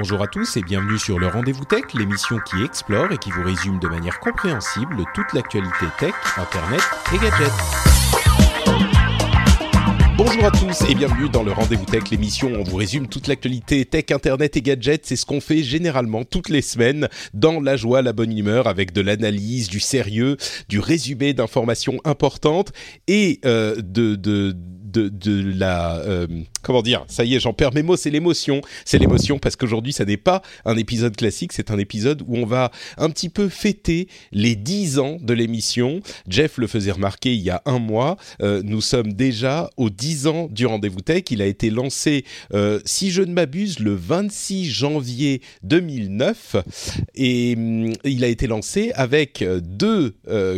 Bonjour à tous et bienvenue sur le Rendez-vous Tech, l'émission qui explore et qui vous résume de manière compréhensible toute l'actualité tech, internet et gadgets. Bonjour à tous et bienvenue dans le Rendez-vous Tech, l'émission où on vous résume toute l'actualité tech, internet et gadgets. C'est ce qu'on fait généralement toutes les semaines dans la joie, la bonne humeur, avec de l'analyse, du sérieux, du résumé d'informations importantes et euh, de, de de, la euh, comment dire ça y est j'en perds mes mots c'est l'émotion. C'est l'émotion parce qu'aujourd'hui ça n'est pas un épisode classique c'est un épisode où on va un petit peu fêter les 10 ans de l'émission. Jeff le faisait remarquer il y a un mois euh, nous sommes déjà aux 10 ans du rendez-vous tech. Il a été lancé euh, si je ne m'abuse le 26 janvier 2009 et hum, il a été lancé avec deux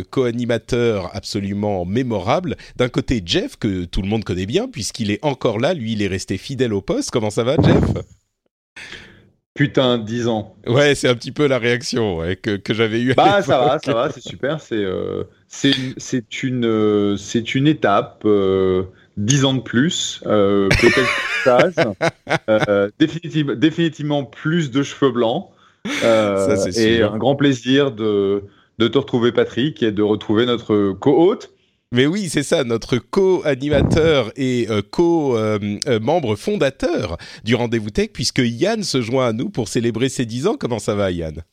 co-animateurs absolument mémorables. D'un côté Jeff que tout le monde connaît bien puisqu'il est encore là. Lui, il est resté fidèle au poste. Comment ça va, Jeff? Putain, 10 ans. Ouais, c'est un petit peu la réaction ouais, que, que j'avais eue. Bah, ça va, ça va, c'est super. C'est euh, une, euh, c'est une étape. Euh, 10 ans de plus, euh, peut-être plus euh, définitive, définitivement plus de cheveux blancs. Ça, c'est et sûr. un grand plaisir de, de te retrouver, Patrick, et de retrouver notre co-hôte. Mais oui, c'est ça, notre co-animateur et euh, co-membre fondateur du Rendez-vous Tech, puisque Yann se joint à nous pour célébrer ses 10 ans. Comment ça va, Yann?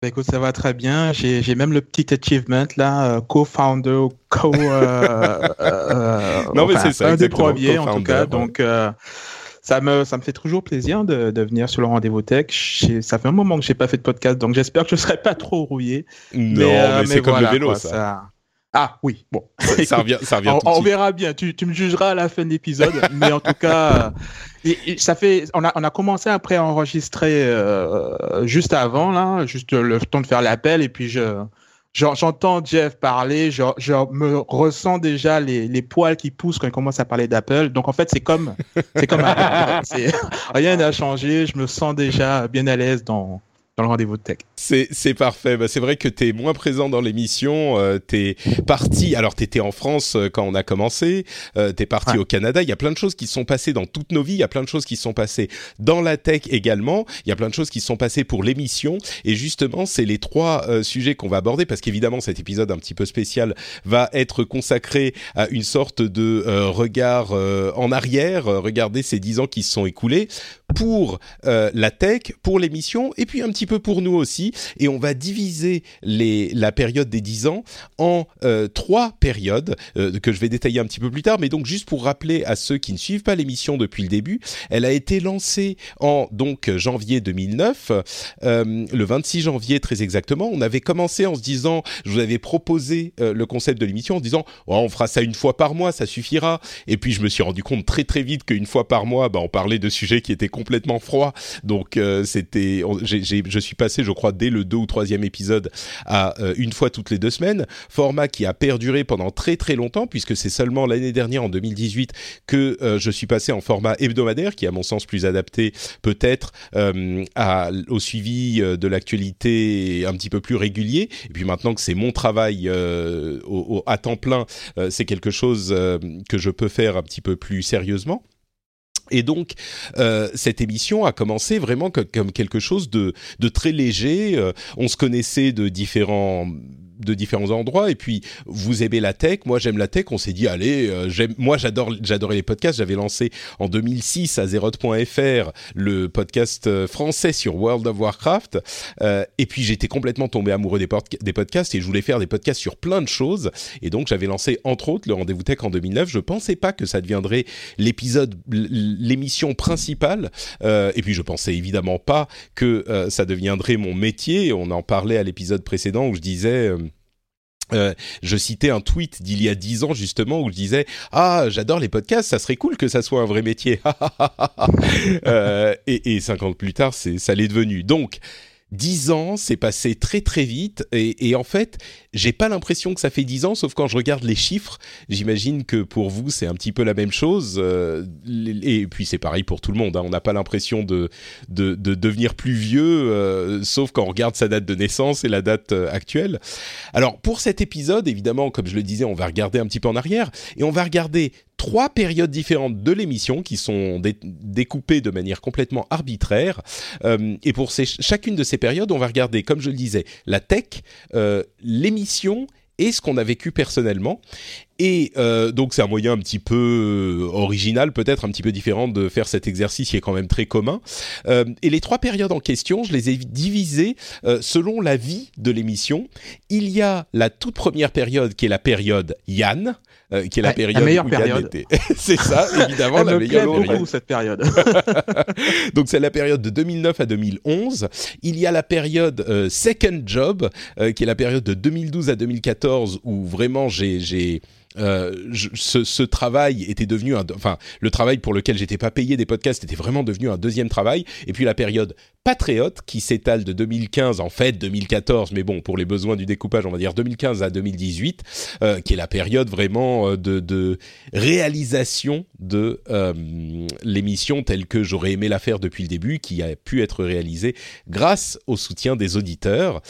Bah, écoute, ça va très bien. J'ai même le petit achievement là, euh, co-founder, co. euh, euh, Non, mais enfin, c'est ça, Un des premiers en tout cas. ouais. Donc, euh, ça me ça me fait toujours plaisir de, de venir sur le rendez-vous tech. Ça fait un moment que j'ai pas fait de podcast, donc j'espère que je serai pas trop rouillé. Non, euh, mais, c'est comme voilà, le vélo, quoi, ça. Ah oui, bon. Ça, ça revient, ça revient on, tout verra bien. Tu, tu me jugeras à la fin de l'épisode, mais en tout cas, et- et ça fait. On a, on a commencé après à enregistrer euh, juste avant là, juste le temps de faire l'appel, et puis je. j'en- J'entends Jeff parler, je, je me ressens déjà les, les poils qui poussent quand il commence à parler d'Apple. Donc en fait, c'est comme, c'est comme rien n'a changé. Je me sens déjà bien à l'aise dans, dans le rendez-vous de tech. C'est parfait. Bah, c'est vrai que tu es moins présent dans l'émission. Euh, tu es parti. Alors, tu étais en France euh, quand on a commencé. Euh, tu es parti au Canada. Il y a plein de choses qui sont passées dans toutes nos vies. Il y a plein de choses qui sont passées dans la tech également. Il y a plein de choses qui sont passées pour l'émission. Et justement, c'est les trois euh, sujets qu'on va aborder parce qu'évidemment, cet épisode un petit peu spécial va être consacré à une sorte de euh, regard euh, en arrière. Regarder ces dix ans qui se sont écoulés pour euh, la tech, pour l'émission, et puis un petit peu pour nous aussi. Et on va diviser les, la période des 10 ans en euh, trois périodes euh, que je vais détailler un petit peu plus tard. Mais donc juste pour rappeler à ceux qui ne suivent pas l'émission depuis le début, elle a été lancée en donc janvier 2009, euh, le 26 janvier très exactement. On avait commencé en se disant, je vous avais proposé euh, le concept de l'émission en disant, oh, on fera ça une fois par mois, ça suffira. Et puis je me suis rendu compte très très vite qu'une fois par mois, bah, on parlait de sujets qui étaient complètement froids. Donc euh, c'était, je suis passé, je crois, dès le deux ou troisième épisode à euh, une fois toutes les deux semaines. Format qui a perduré pendant très très longtemps puisque c'est seulement l'année dernière, en 2018, que euh, je suis passé en format hebdomadaire, qui est à mon sens plus adapté peut-être euh, au suivi euh, de l'actualité un petit peu plus régulier. Et puis maintenant que c'est mon travail au- au- à temps plein, c'est quelque chose que je peux faire un petit peu plus sérieusement. Et donc, euh, cette émission a commencé vraiment comme quelque chose de, de très léger. Euh, on se connaissait de différents de différents endroits et puis vous aimez la tech moi j'aime la tech on s'est dit allez euh, j'aime moi j'adore j'adorais les podcasts j'avais lancé en 2006 à zeroth.fr le podcast euh, français sur World of Warcraft euh, et puis j'étais complètement tombé amoureux des, pod- des podcasts et je voulais faire des podcasts sur plein de choses et donc j'avais lancé entre autres le rendez-vous tech en 2009 je pensais pas que ça deviendrait l'épisode l'émission principale euh, et puis je pensais évidemment pas que euh, ça deviendrait mon métier. On en parlait à l'épisode précédent où je disais euh, Euh, je citais un tweet d'il y a dix ans justement où je disais ah j'adore les podcasts ça serait cool que ça soit un vrai métier euh, et, et cinq ans plus tard c'est ça l'est devenu. Donc dix ans, c'est passé très très vite et, et en fait, j'ai pas l'impression que ça fait dix ans, sauf quand je regarde les chiffres. J'imagine que pour vous, c'est un petit peu la même chose. Euh, et puis c'est pareil pour tout le monde. Hein. On n'a pas l'impression de, de, de, devenir plus vieux, euh, sauf quand on regarde sa date de naissance et la date euh, actuelle. Alors pour cet épisode, évidemment, comme je le disais, on va regarder un petit peu en arrière et on va regarder trois périodes différentes de l'émission qui sont découpées de manière complètement arbitraire. Euh, et pour ces, chacune de ces périodes, on va regarder, comme je le disais, la tech, euh, l'émission et ce qu'on a vécu personnellement. Et euh, donc c'est un moyen un petit peu original, peut-être un petit peu différent de faire cet exercice qui est quand même très commun. Et les trois périodes en question, je les ai divisées selon la vie de l'émission. Il y a la toute première période qui est la période Yann, euh, qui est la période la meilleure période. C'est ça, évidemment, la me meilleure plaît période. beaucoup cette période. Donc c'est la période de 2009 à 2011. Il y a la période euh, Second Job, euh, qui est la période de 2012 à 2014, où vraiment j'ai euh, je- ce, ce travail était devenu un, enfin le travail pour lequel j'étais pas payé des podcasts était vraiment devenu un deuxième travail et puis la période Patriote qui s'étale de 2015 en fait 2014 mais bon pour les besoins du découpage on va dire 2015 à 2018 euh, qui est la période vraiment euh, de, de réalisation de euh, l'émission telle que j'aurais aimé la faire depuis le début qui a pu être réalisée grâce au soutien des auditeurs.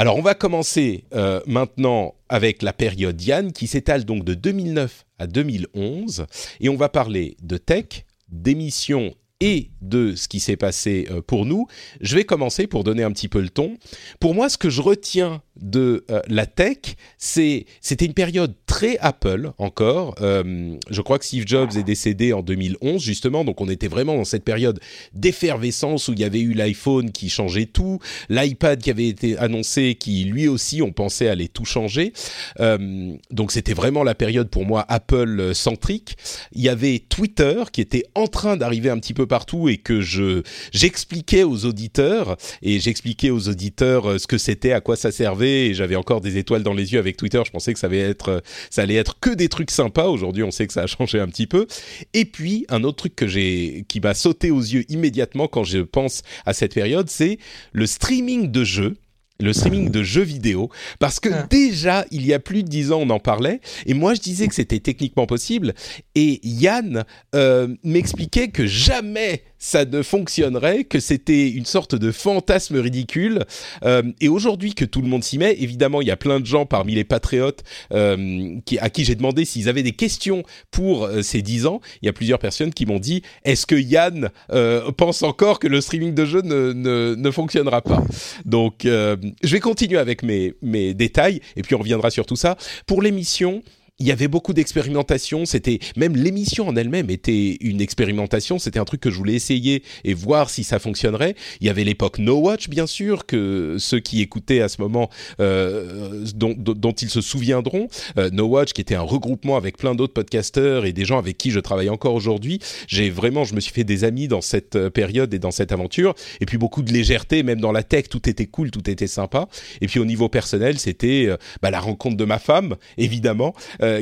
Alors on va commencer euh, maintenant avec la période Yann qui s'étale donc de 2009 à 2011 et on va parler de tech, d'émissions et de ce qui s'est passé euh, pour nous. Je vais commencer pour donner un petit peu le ton. Pour moi, ce que je retiens de euh, la tech, c'est c'était une période très Apple encore. Euh, je crois que Steve Jobs est décédé en 2011 justement, donc on était vraiment dans cette période d'effervescence où il y avait eu l'iPhone qui changeait tout, l'iPad qui avait été annoncé qui lui aussi on pensait allait tout changer. Donc c'était vraiment la période pour moi Apple centrique. Il y avait Twitter qui était en train d'arriver un petit peu partout et que je j'expliquais aux auditeurs et j'expliquais aux auditeurs euh, ce que c'était, à quoi ça servait et j'avais encore des étoiles dans les yeux avec Twitter. Je pensais que ça allait être euh, ça allait être que des trucs sympas. Aujourd'hui, on sait que ça a changé un petit peu. Et puis un autre truc que j'ai qui m'a sauté aux yeux immédiatement quand je pense à cette période, c'est le streaming de jeux le streaming de jeux vidéo, parce que Ah. déjà, il y a plus de dix ans, on en parlait, et moi je disais que c'était techniquement possible, et Yann euh, m'expliquait que jamais ça ne fonctionnerait, que c'était une sorte de fantasme ridicule, euh, et aujourd'hui que tout le monde s'y met, évidemment, il y a plein de gens parmi les patriotes euh, qui, à qui j'ai demandé s'ils avaient des questions pour euh, ces dix ans, il y a plusieurs personnes qui m'ont dit, est-ce que Yann euh, pense encore que le streaming de jeux ne, ne, ne fonctionnera pas? Donc, euh, je vais continuer avec mes, mes détails et puis on reviendra sur tout ça. Pour l'émission, il y avait beaucoup d'expérimentation. C'était même l'émission en elle-même était une expérimentation. C'était un truc que je voulais essayer et voir si ça fonctionnerait. Il y avait l'époque No Watch, bien sûr, que ceux qui écoutaient à ce moment euh, dont, dont, ils se souviendront. Euh, no Watch, qui était un regroupement avec plein d'autres podcasteurs et des gens avec qui je travaille encore aujourd'hui. J'ai vraiment, je me suis fait des amis dans cette euh, période et dans cette aventure. Et puis beaucoup de légèreté, même dans la tech, tout était cool, tout était sympa. Et puis au niveau personnel, c'était euh, bah, la rencontre de ma femme, évidemment,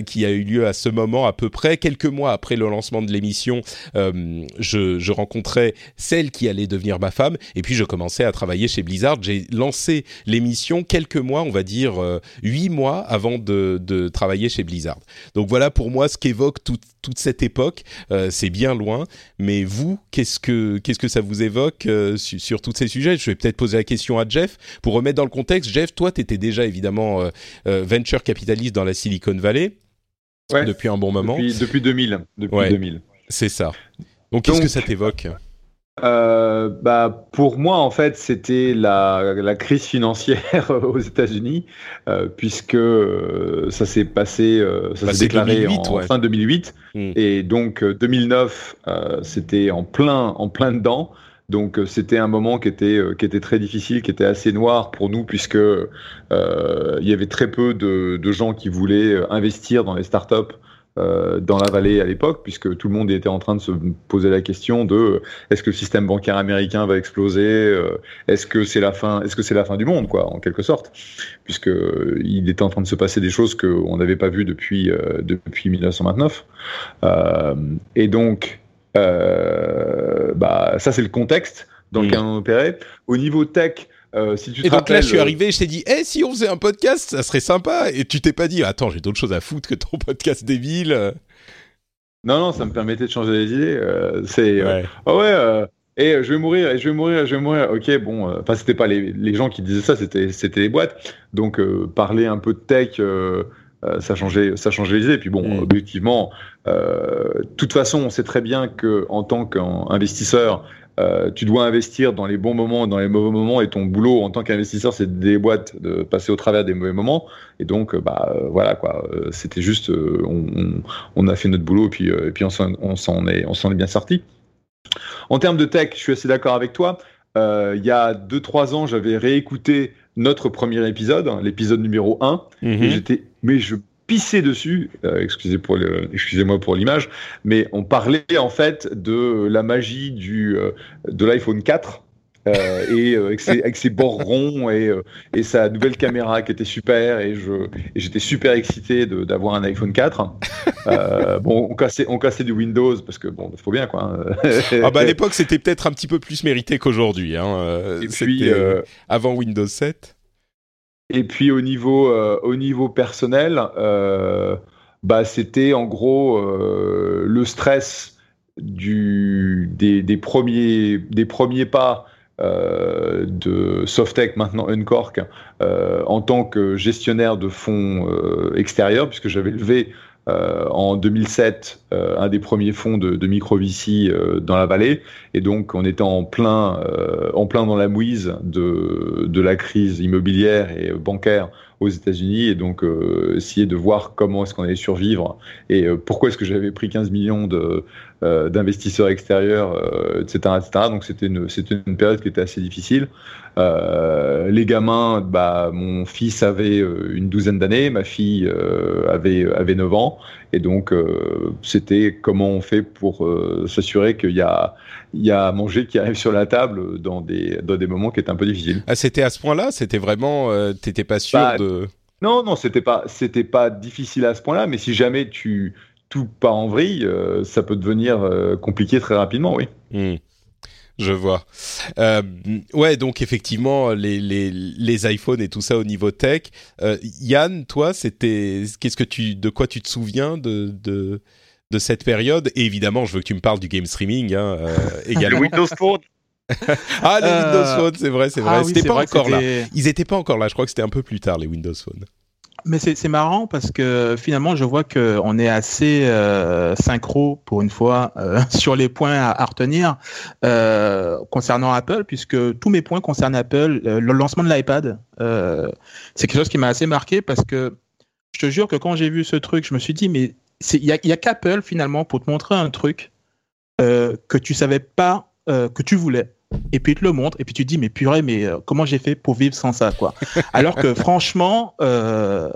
qui a eu lieu à ce moment à peu près quelques mois après le lancement de l'émission. Euh, je, rencontrais celle qui allait devenir ma femme, et puis je commençais à travailler chez Blizzard. J'ai lancé l'émission quelques mois, on va dire euh, huit mois avant de, travailler chez Blizzard. Donc voilà pour moi ce qu'évoque toute cette époque. Euh, c'est bien loin, mais vous, qu'est-ce que qu'est-ce que ça vous évoque euh, sur, sur tous ces sujets? Je vais peut-être poser la question à Jeff pour remettre dans le contexte. Jeff, toi, tu étais déjà évidemment euh, euh, venture capitaliste dans la Silicon Valley Ouais. depuis un bon moment. Depuis, depuis 2000. Depuis Ouais. 2000. C'est ça. Donc qu'est-ce que ça t'évoque? Euh, bah, pour moi, en fait, c'était la, la crise financière aux États-Unis, euh, puisque euh, ça s'est passé, euh, ça Bah, s'est déclaré 2008, en ouais. fin 2008, Mm. et donc euh, 2009, euh, c'était en plein, en plein dedans. Donc euh, c'était un moment qui était euh, qui était très difficile, qui était assez noir pour nous puisque euh, il y avait très peu de, de gens qui voulaient euh, investir dans les startups euh, dans la vallée à l'époque, puisque tout le monde était en train de se poser la question de euh, est-ce que le système bancaire américain va exploser, euh, est-ce que c'est la fin, est-ce que c'est la fin du monde, quoi, en quelque sorte, puisque il était en train de se passer des choses qu'on n'avait pas vues depuis depuis 1929, et donc bah ça c'est le contexte dans lequel on opérait. Au niveau tech, euh, si tu et donc là, je suis arrivé, je t'ai dit, eh, si on faisait un podcast, ça serait sympa. Et tu t'es pas dit, attends, j'ai d'autres choses à foutre que ton podcast débile. Non, non, ça me permettait de changer les idées. Euh, c'est, ouais. oh ouais, et je vais mourir, et je vais mourir, je vais mourir. Ok, bon, enfin, c'était pas les, les, gens qui disaient ça, c'était, c'était les boîtes. Donc, parler un peu de tech. ça changeait, ça changeait les idées. Puis bon, mm. objectivement, de toute façon, on sait très bien que en tant qu'investisseur, euh, tu dois investir dans les bons moments, dans les mauvais moments, et ton boulot en tant qu'investisseur, c'est des boîtes de passer au travers des mauvais moments. Et donc, euh, bah euh, voilà quoi. C'était juste, on, on, a fait notre boulot, et puis, et puis on s'en est, on s'en est bien sorti. En termes de tech, je suis assez d'accord avec toi. il y a 2-3 ans, j'avais réécouté notre premier épisode, hein, l'épisode numéro 1, et mm-hmm. j'étais, mais je pisser dessus, euh, excusez pour excusez-moi pour l'image, mais on parlait en fait de la magie du euh, de l'iPhone 4 euh, et avec ses, avec, ses, bords ronds et, et, sa nouvelle caméra qui était super et je j'étais super excité d'avoir un iPhone 4. bon, on cassait on cassait du Windows parce que bon, il faut bien quoi. Hein. ah bah à l'époque c'était peut-être un petit peu plus mérité qu'aujourd'hui. Hein. C'était avant Windows 7. Et puis au niveau, euh, au niveau personnel, euh, bah, c'était en gros euh, le stress du, des, premiers, des premiers pas de Softec, maintenant Uncork, en tant que gestionnaire de fonds extérieurs, puisque j'avais levé euh, en 2007 euh, un des premiers fonds de, de micro-VC euh, dans la vallée. Et donc, on était en plein, en plein dans la mouise de, de la crise immobilière et bancaire aux États-Unis et donc essayer de voir comment est-ce qu'on allait survivre et pourquoi est-ce que j'avais pris 15 millions de, d'investisseurs extérieurs, etc., etc. Donc c'était une, c'était une période qui était assez difficile. Euh, les gamins, bah, mon fils avait euh, une douzaine d'années, ma fille euh, avait, avait 9 ans. Et donc, c'était comment on fait pour s'assurer qu'il y a, il y a à manger qui arrive sur la table dans des, dans des moments qui étaient un peu difficiles. Ah, c'était à ce point-là? C'était vraiment. T'étais pas sûr bah, de. Non, non, c'était pas, c'était pas difficile à ce point-là, mais si jamais tu tout pas en vrille, ça peut devenir compliqué très rapidement, oui. Hmm je vois. Euh, ouais, donc effectivement, les, les, les iPhones et tout ça au niveau tech. Euh, Yann, toi, c'était qu'est-ce que tu, de quoi tu te souviens de, de, de cette période? Et évidemment, je veux que tu me parles du game streaming hein, euh, également. Windows Phone. ah, les Windows Phone, c'est vrai, c'est vrai. Ah c'était pas encore là. Ils étaient pas encore là. Je crois que c'était un peu plus tard les Windows Phone. Mais c'est marrant parce que finalement, je vois qu'on est assez euh, synchro pour une fois euh, sur les points à, retenir euh, concernant Apple, puisque tous mes points concernent Apple. Le lancement de l'iPad, c'est quelque chose qui m'a assez marqué parce que je te jure que quand j'ai vu ce truc, je me suis dit, mais il y a, a qu'Apple finalement pour te montrer un truc que tu savais pas que tu voulais et puis il te le montre et puis tu te dis mais purée mais euh, comment j'ai fait pour vivre sans ça quoi? Alors que franchement euh,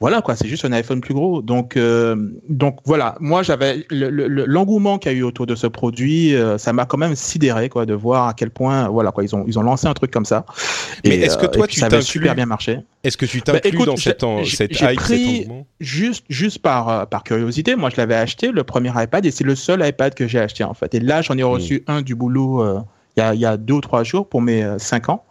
voilà quoi c'est juste un iPhone plus gros. Donc euh, donc voilà. Moi j'avais l'engouement qu'il y a eu autour de ce produit ça m'a quand même sidéré quoi de voir à quel point voilà quoi ils ont ils ont lancé un truc comme ça. Mais est-ce que toi tu ça super bien marché. Est-ce que tu bah, t'inclus dans cette, cette hype pris juste juste par par curiosité moi je l'avais acheté le premier iPad et c'est le seul iPad que j'ai acheté en fait. Et là j'en ai reçu hmm. un du boulot il y a, deux ou trois jours pour mes euh, cinq ans.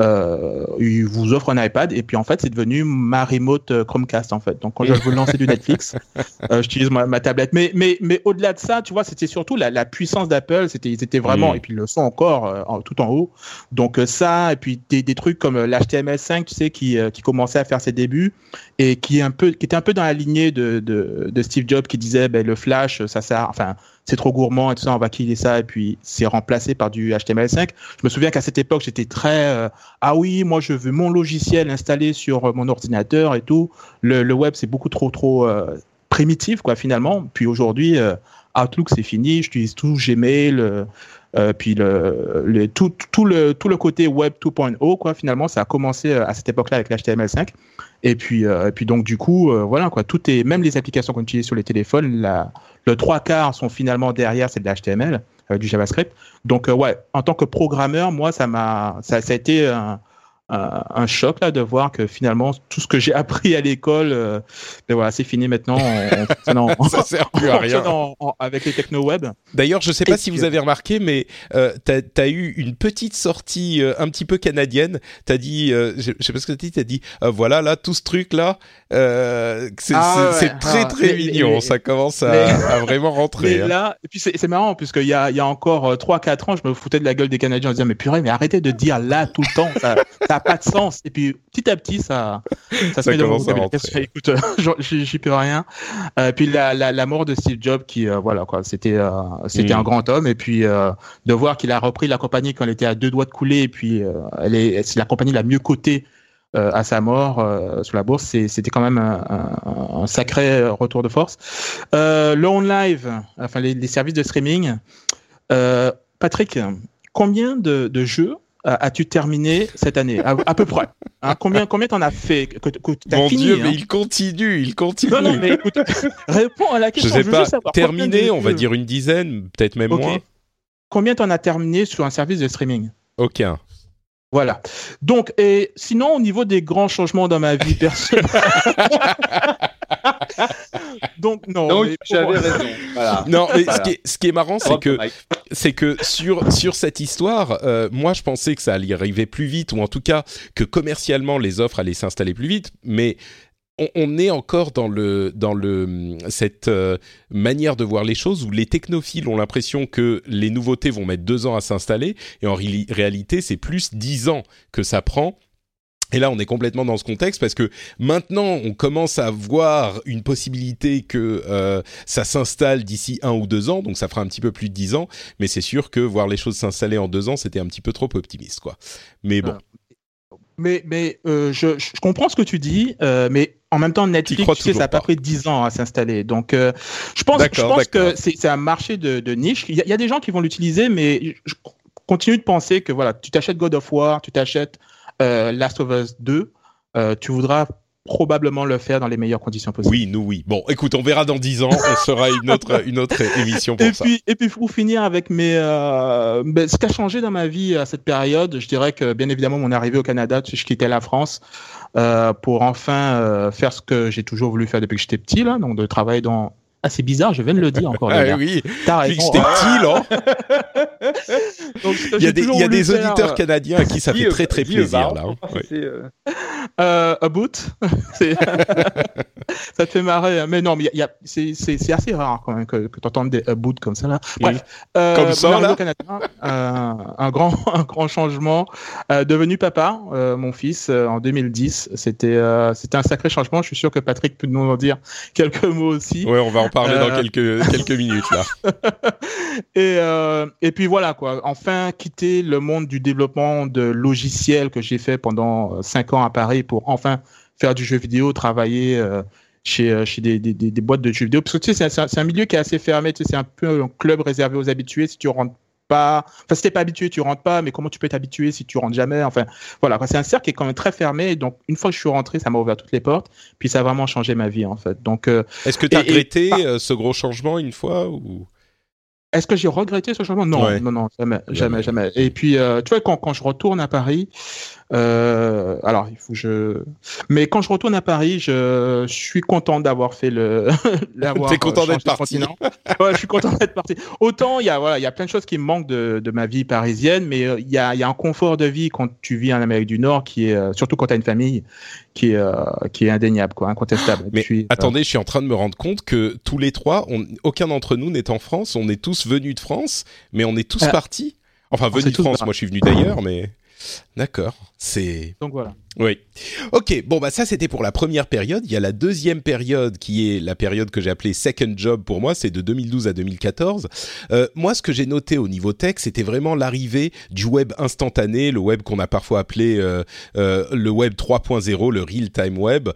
Euh, il vous offre un iPad et puis en fait c'est devenu ma remote euh, Chromecast en fait. Donc quand je veux lancer du Netflix, euh, j'utilise ma, tablette. Mais mais mais au-delà de ça, tu vois, c'était surtout la, la puissance d'Apple. C'était ils étaient vraiment et puis ils le sont encore tout en haut. Donc ça et puis des, des trucs comme l'HTML5, tu sais, qui qui commençait à faire ses débuts et qui est un peu qui était un peu dans la lignée de de, de Steve Jobs qui disait ben le Flash ça sert enfin c'est trop gourmand et tout ça, on va killer ça, et puis c'est remplacé par du HTML5. Je me souviens qu'à cette époque, j'étais très euh, ah oui, moi je veux mon logiciel installé sur euh, mon ordinateur et tout. Le, web c'est beaucoup trop trop euh, primitif quoi finalement. Puis aujourd'hui, Outlook c'est fini, j'utilise tout Gmail. Puis le, tout, tout, le, tout le côté web 2.0, quoi, finalement, ça a commencé à cette époque-là avec l'HTML5. Et puis, et puis donc, du coup, voilà, quoi, tout est, même les applications qu'on utilise sur les téléphones, la, le trois quarts sont finalement derrière, c'est de l'HTML, du JavaScript. Donc, ouais, en tant que programmeur, moi, ça m'a, ça, ça a été un choc là de voir que finalement tout ce que j'ai appris à l'école, euh, ben voilà, c'est fini maintenant. On, ça sert plus à rien avec les techno web. D'ailleurs, je sais pas si vous avez remarqué, mais euh, tu as, eu une petite sortie euh, un petit peu canadienne. Tu as dit, euh, je, sais pas ce que tu as dit, tu as dit, voilà, là, tout ce truc là, c'est ah très ah, très mignon. ça commence à, vraiment rentrer. Hein. là, et puis c'est marrant puisqu'il y a, il y a encore 3-4 ans, je me foutais de la gueule des Canadiens en disant mais purée, mais arrêtez de dire là tout le temps. Ça, ça pas de sens. Et puis petit à petit, ça, ça, se met dans mon Écoute, j'y peux rien. Euh, puis la, la, la, mort de Steve Jobs, qui euh, voilà quoi, c'était euh, c'était mm. un grand homme. Et puis euh, de voir qu'il a repris la compagnie quand elle était à deux doigts de couler, et puis elle est la compagnie la mieux cotée. À sa mort sur la bourse, c'était quand même un, un, sacré retour de force. le on live, enfin les, les services de streaming. Patrick, combien de, de jeux as-tu terminé cette année? À, peu près hein, Combien combien t'en as fait que, Mon Dieu, mais hein? il continue, il continue. Non, non, mais écoute, réponds à la question. Je sais pas. terminé, on va dire une dizaine, peut-être même moins. Combien t'en as terminé sur un service de streaming? Aucun. Voilà. Donc, et sinon, au niveau des grands changements dans ma vie personnelle. Donc, non. Donc, j'avais raison. Non, mais ce, qui est, ce, qui est, marrant, c'est que, c'est que sur, sur cette histoire, euh, moi, je pensais que ça allait arriver plus vite, ou en tout cas, que commercialement, les offres allaient s'installer plus vite. Mais on, est encore dans le dans le cette euh, manière de voir les choses où les technophiles ont l'impression que les nouveautés vont mettre deux ans à s'installer et en réalité c'est plus dix ans que ça prend et là, on est complètement dans ce contexte parce que maintenant, on commence à voir une possibilité que euh, ça s'installe d'ici un ou deux ans, donc ça fera un petit peu plus de dix ans. Mais c'est sûr que voir les choses s'installer en deux ans, c'était un petit peu trop optimiste, quoi. Mais bon. Mais, mais euh, je, je, comprends ce que tu dis, euh, mais en même temps, Netflix, tu sais, ça a pas pris 10 ans à s'installer. Donc, euh, je pense, je pense que c'est un marché de, de niche. Il y, a, il y, a, des gens qui vont l'utiliser, mais je continue de penser que voilà, tu t'achètes God of War, tu t'achètes Last of Us 2, euh, tu voudras probablement le faire dans les meilleures conditions possibles. Oui, nous oui. Bon, écoute, on verra dans 10 ans, on fera une autre une autre émission pour et ça. Puis, et puis pour finir avec mes euh, ben, ce qui a changé dans ma vie à cette période, je dirais que bien évidemment mon arrivée au Canada, je quittais la France euh, pour enfin euh, faire ce que j'ai toujours voulu faire depuis que j'étais petit là, donc de travailler dans ah, c'est bizarre, je viens de le dire encore. ah oui, t'as raison. J'étais petit, là. il y a des, y a auditeurs euh, canadiens à qui ça fait très très plaisir, là. Oui. Euh... euh, a boot. ça te fait marrer. Hein. Mais non, mais c'est assez rare quand même que, que tu entendes des a boot comme ça, là. Bref. Euh, comme ça, là. Canadien, euh, un, grand, un grand changement. Euh, devenu papa, euh, mon fils, en 2010. C'était c'était un sacré changement. Je suis sûr que Patrick peut nous en dire quelques mots aussi. Ouais, on va en parler dans euh. quelques, quelques minutes là. et, euh, et puis voilà quoi. Enfin quitter le monde du développement de logiciels que j'ai fait pendant euh, cinq ans à Paris pour enfin faire du jeu vidéo, travailler chez, chez des, des, des, boîtes de jeux vidéo. Parce que tu sais, c'est un, un, milieu qui est assez fermé. Tu sais, c'est un peu un club réservé aux habitués. Si tu rentres pas, enfin, si t'es pas habitué, tu rentres pas, mais comment tu peux t'habituer si tu rentres jamais? Enfin, voilà, c'est un cercle qui est quand même très fermé. Donc, une fois que je suis rentré, ça m'a ouvert toutes les portes. Puis, ça a vraiment changé ma vie, en fait. Donc, euh, est-ce que tu as regretté euh, ce gros changement une fois ou? Est-ce que j'ai regretté ce changement? Non, non, non, jamais, jamais, jamais. Et puis, euh, tu vois, quand, quand je retourne à Paris, euh, alors, il faut que je. Mais quand je retourne à Paris, je, suis content d'avoir fait le. T'es content d'être parti Ouais, je suis content d'être parti. Autant il y a voilà, il y a plein de choses qui me manquent de, de ma vie parisienne, mais euh, il y a, il y a un confort de vie quand tu vis en Amérique du Nord qui est, euh, surtout quand tu as une famille, qui est, euh, qui est indéniable, quoi, incontestable. Mais attendez, je suis en train de me rendre compte que tous les trois, on, aucun d'entre nous n'est en France. On est tous venus de France, mais on est tous partis. Enfin, venus de France. Moi, je suis venu d'ailleurs, mais. D'accord. C'est. Donc voilà. Oui. Ok, bon bah ça c'était pour la première période. Il y a la deuxième période qui est la période que j'ai appelée second job pour moi, c'est de 2012 à 2014. Euh, moi ce que j'ai noté au niveau tech, c'était vraiment l'arrivée du web instantané, le web qu'on a parfois appelé euh, euh, le web 3.0, le real time web.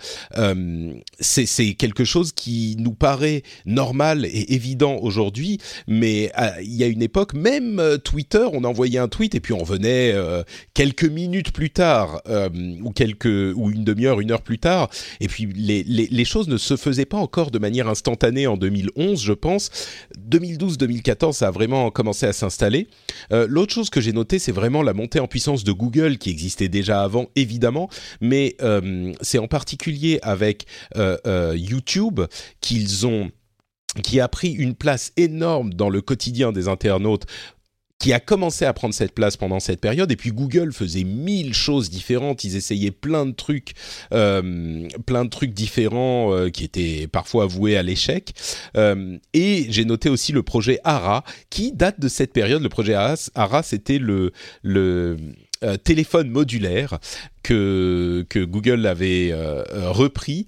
C'est quelque chose qui nous paraît normal et évident aujourd'hui, mais il y a une époque, même Twitter, on envoyait un tweet et puis on venait quelques minutes plus tard ou quelques ou une demi-heure, une heure plus tard. Et puis les, les, choses ne se faisaient pas encore de manière instantanée en 2011, je pense. 2012-2014, ça a vraiment commencé à s'installer. Euh, L'autre chose que j'ai noté, c'est vraiment la montée en puissance de Google qui existait déjà avant, évidemment, mais euh, c'est en particulier avec euh, YouTube qu'ils ont qui a pris une place énorme dans le quotidien des internautes qui a commencé à prendre cette place pendant cette période. Et puis Google faisait mille choses différentes. Ils essayaient plein de trucs, euh, plein de trucs différents euh, qui étaient parfois voués à l'échec. Euh, et j'ai noté aussi le projet ARA qui date de cette période. Le projet ARA, c'était le téléphone modulaire que, Google avait euh, repris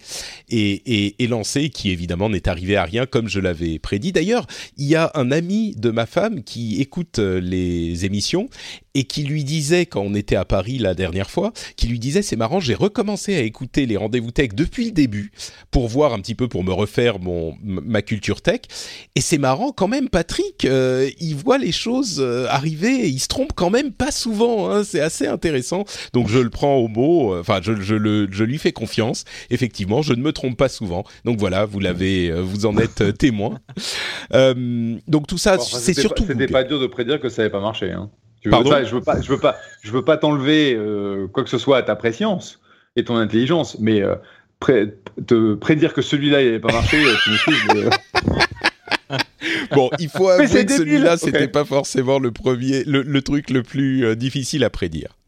et, lancé, qui évidemment n'est arrivé à rien comme je l'avais prédit. D'ailleurs, il y a un ami de ma femme qui écoute euh, les émissions et qui lui disait, quand on était à Paris la dernière fois, qui lui disait, c'est marrant, j'ai recommencé à écouter les rendez-vous tech depuis le début pour voir un petit peu, pour me refaire mon, ma culture tech. Et c'est marrant quand même, Patrick, euh, il voit les choses arriver et il se trompe quand même pas souvent. Hein, c'est assez intéressant. Donc je le prends au mot, euh, enfin je, je, le, je lui fais confiance. Effectivement, je ne me trompe pas souvent. Donc voilà, vous l'avez, vous en êtes témoin. donc tout ça, enfin, c'est surtout. C'était pas dur de prédire que ça n'avait pas marché. Hein. Pardon je veux pas, je veux pas, je veux pas t'enlever euh, quoi que ce soit à ta préscience et ton intelligence, mais euh, pré te prédire que celui-là il n'avait pas marché, tu me suis. Mais, euh... bon, il faut avouer que celui-là, okay. c'était pas forcément le premier, le, le truc le plus euh, difficile à prédire.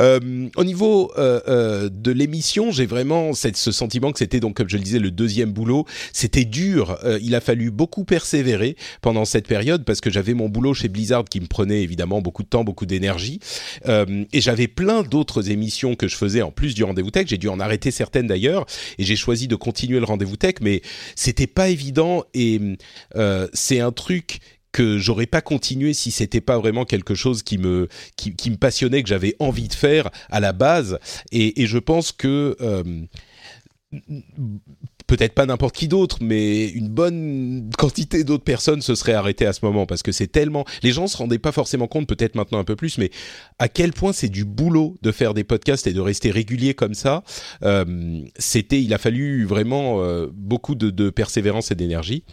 Euh, au niveau euh, euh, de l'émission, j'ai vraiment ce sentiment que c'était donc, comme je le disais, le deuxième boulot. C'était dur. Il a fallu beaucoup persévérer pendant cette période parce que j'avais mon boulot chez Blizzard qui me prenait évidemment beaucoup de temps, beaucoup d'énergie, et j'avais plein d'autres émissions que je faisais en plus du rendez-vous tech. J'ai dû en arrêter certaines d'ailleurs, et j'ai choisi de continuer le rendez-vous tech, mais c'était pas évident et c'est un truc que j'aurais pas continué si c'était pas vraiment quelque chose qui me qui, me passionnait que j'avais envie de faire à la base et, je pense que euh, peut-être pas n'importe qui d'autre, mais une bonne quantité d'autres personnes se seraient arrêtées à ce moment parce que c'est tellement. Les gens se rendaient pas forcément compte, peut-être maintenant un peu plus, mais à quel point c'est du boulot de faire des podcasts et de rester régulier comme ça. Euh, c'était, il a fallu vraiment euh, beaucoup de persévérance et d'énergie.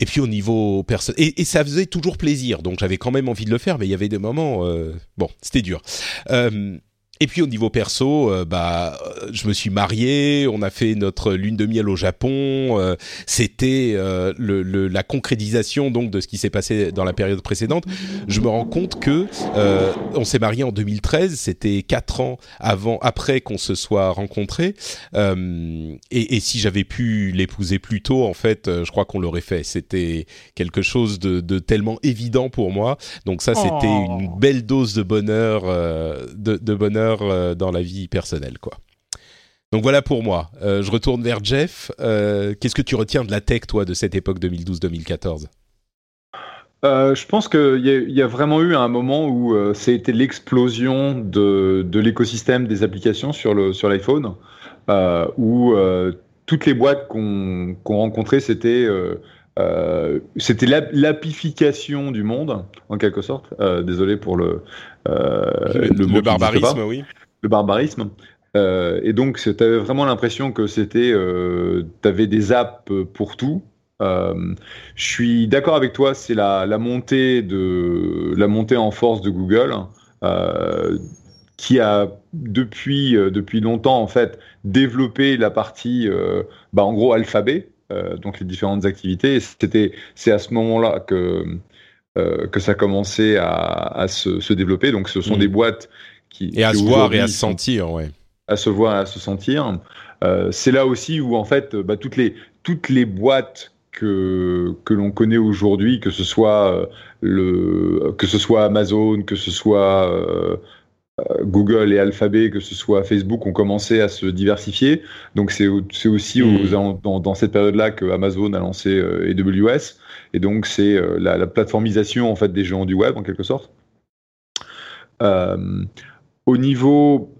Et puis au niveau perso et, et, ça faisait toujours plaisir, donc j'avais quand même envie de le faire, mais il y avait des moments, euh, bon, c'était dur. Euh, et puis au niveau perso, euh, bah, je me suis marié, on a fait notre lune de miel au Japon. Euh, C'était euh, le, le, la concrétisation donc de ce qui s'est passé dans la période précédente. Je me rends compte que euh, on s'est marié en 2013, c'était quatre ans avant, après qu'on se soit rencontrés. Euh, et, et, si j'avais pu l'épouser plus tôt, en fait, euh, je crois qu'on l'aurait fait. C'était quelque chose de, de, tellement évident pour moi. Donc ça, c'était oh. une belle dose de bonheur, de, de bonheur euh, dans la vie personnelle, quoi. Donc voilà pour moi. Euh, je retourne vers Jeff. Euh, Qu'est-ce que tu retiens de la tech, toi, de cette époque 2012-2014 euh, je pense qu'il y, a vraiment eu un moment où c'était l'explosion de, l'écosystème des applications sur l'iPhone, où toutes les boîtes qu'on qu rencontrait, c'était c'était l'appification du monde, en quelque sorte. Euh, désolé pour le, euh, le, le barbarisme, oui. Le barbarisme. et donc, tu avais vraiment l'impression que c'était. tu avais des apps pour tout. je suis d'accord avec toi, c'est la, la, montée de, la montée en force de Google. qui a depuis, depuis longtemps en fait développé la partie bah, en gros alphabet euh, donc les différentes activités. C'était, c'est à ce moment-là que euh, que ça commençait à, à se, se, développer. Donc ce sont mmh. des boîtes qui et à qui se voir et à se sentir, ouais. À se voir, et à se sentir. Euh, c'est là aussi où en fait, bah, toutes les toutes les boîtes que que l'on connaît aujourd'hui, que ce soit le que ce soit Amazon, que ce soit Google et Alphabet, que ce soit Facebook, ont commencé à se diversifier. Donc c'est aussi mmh. dans, cette période-là que Amazon a lancé AWS. Et donc c'est la, la, plateformisation en fait des géants du web en quelque sorte. au niveau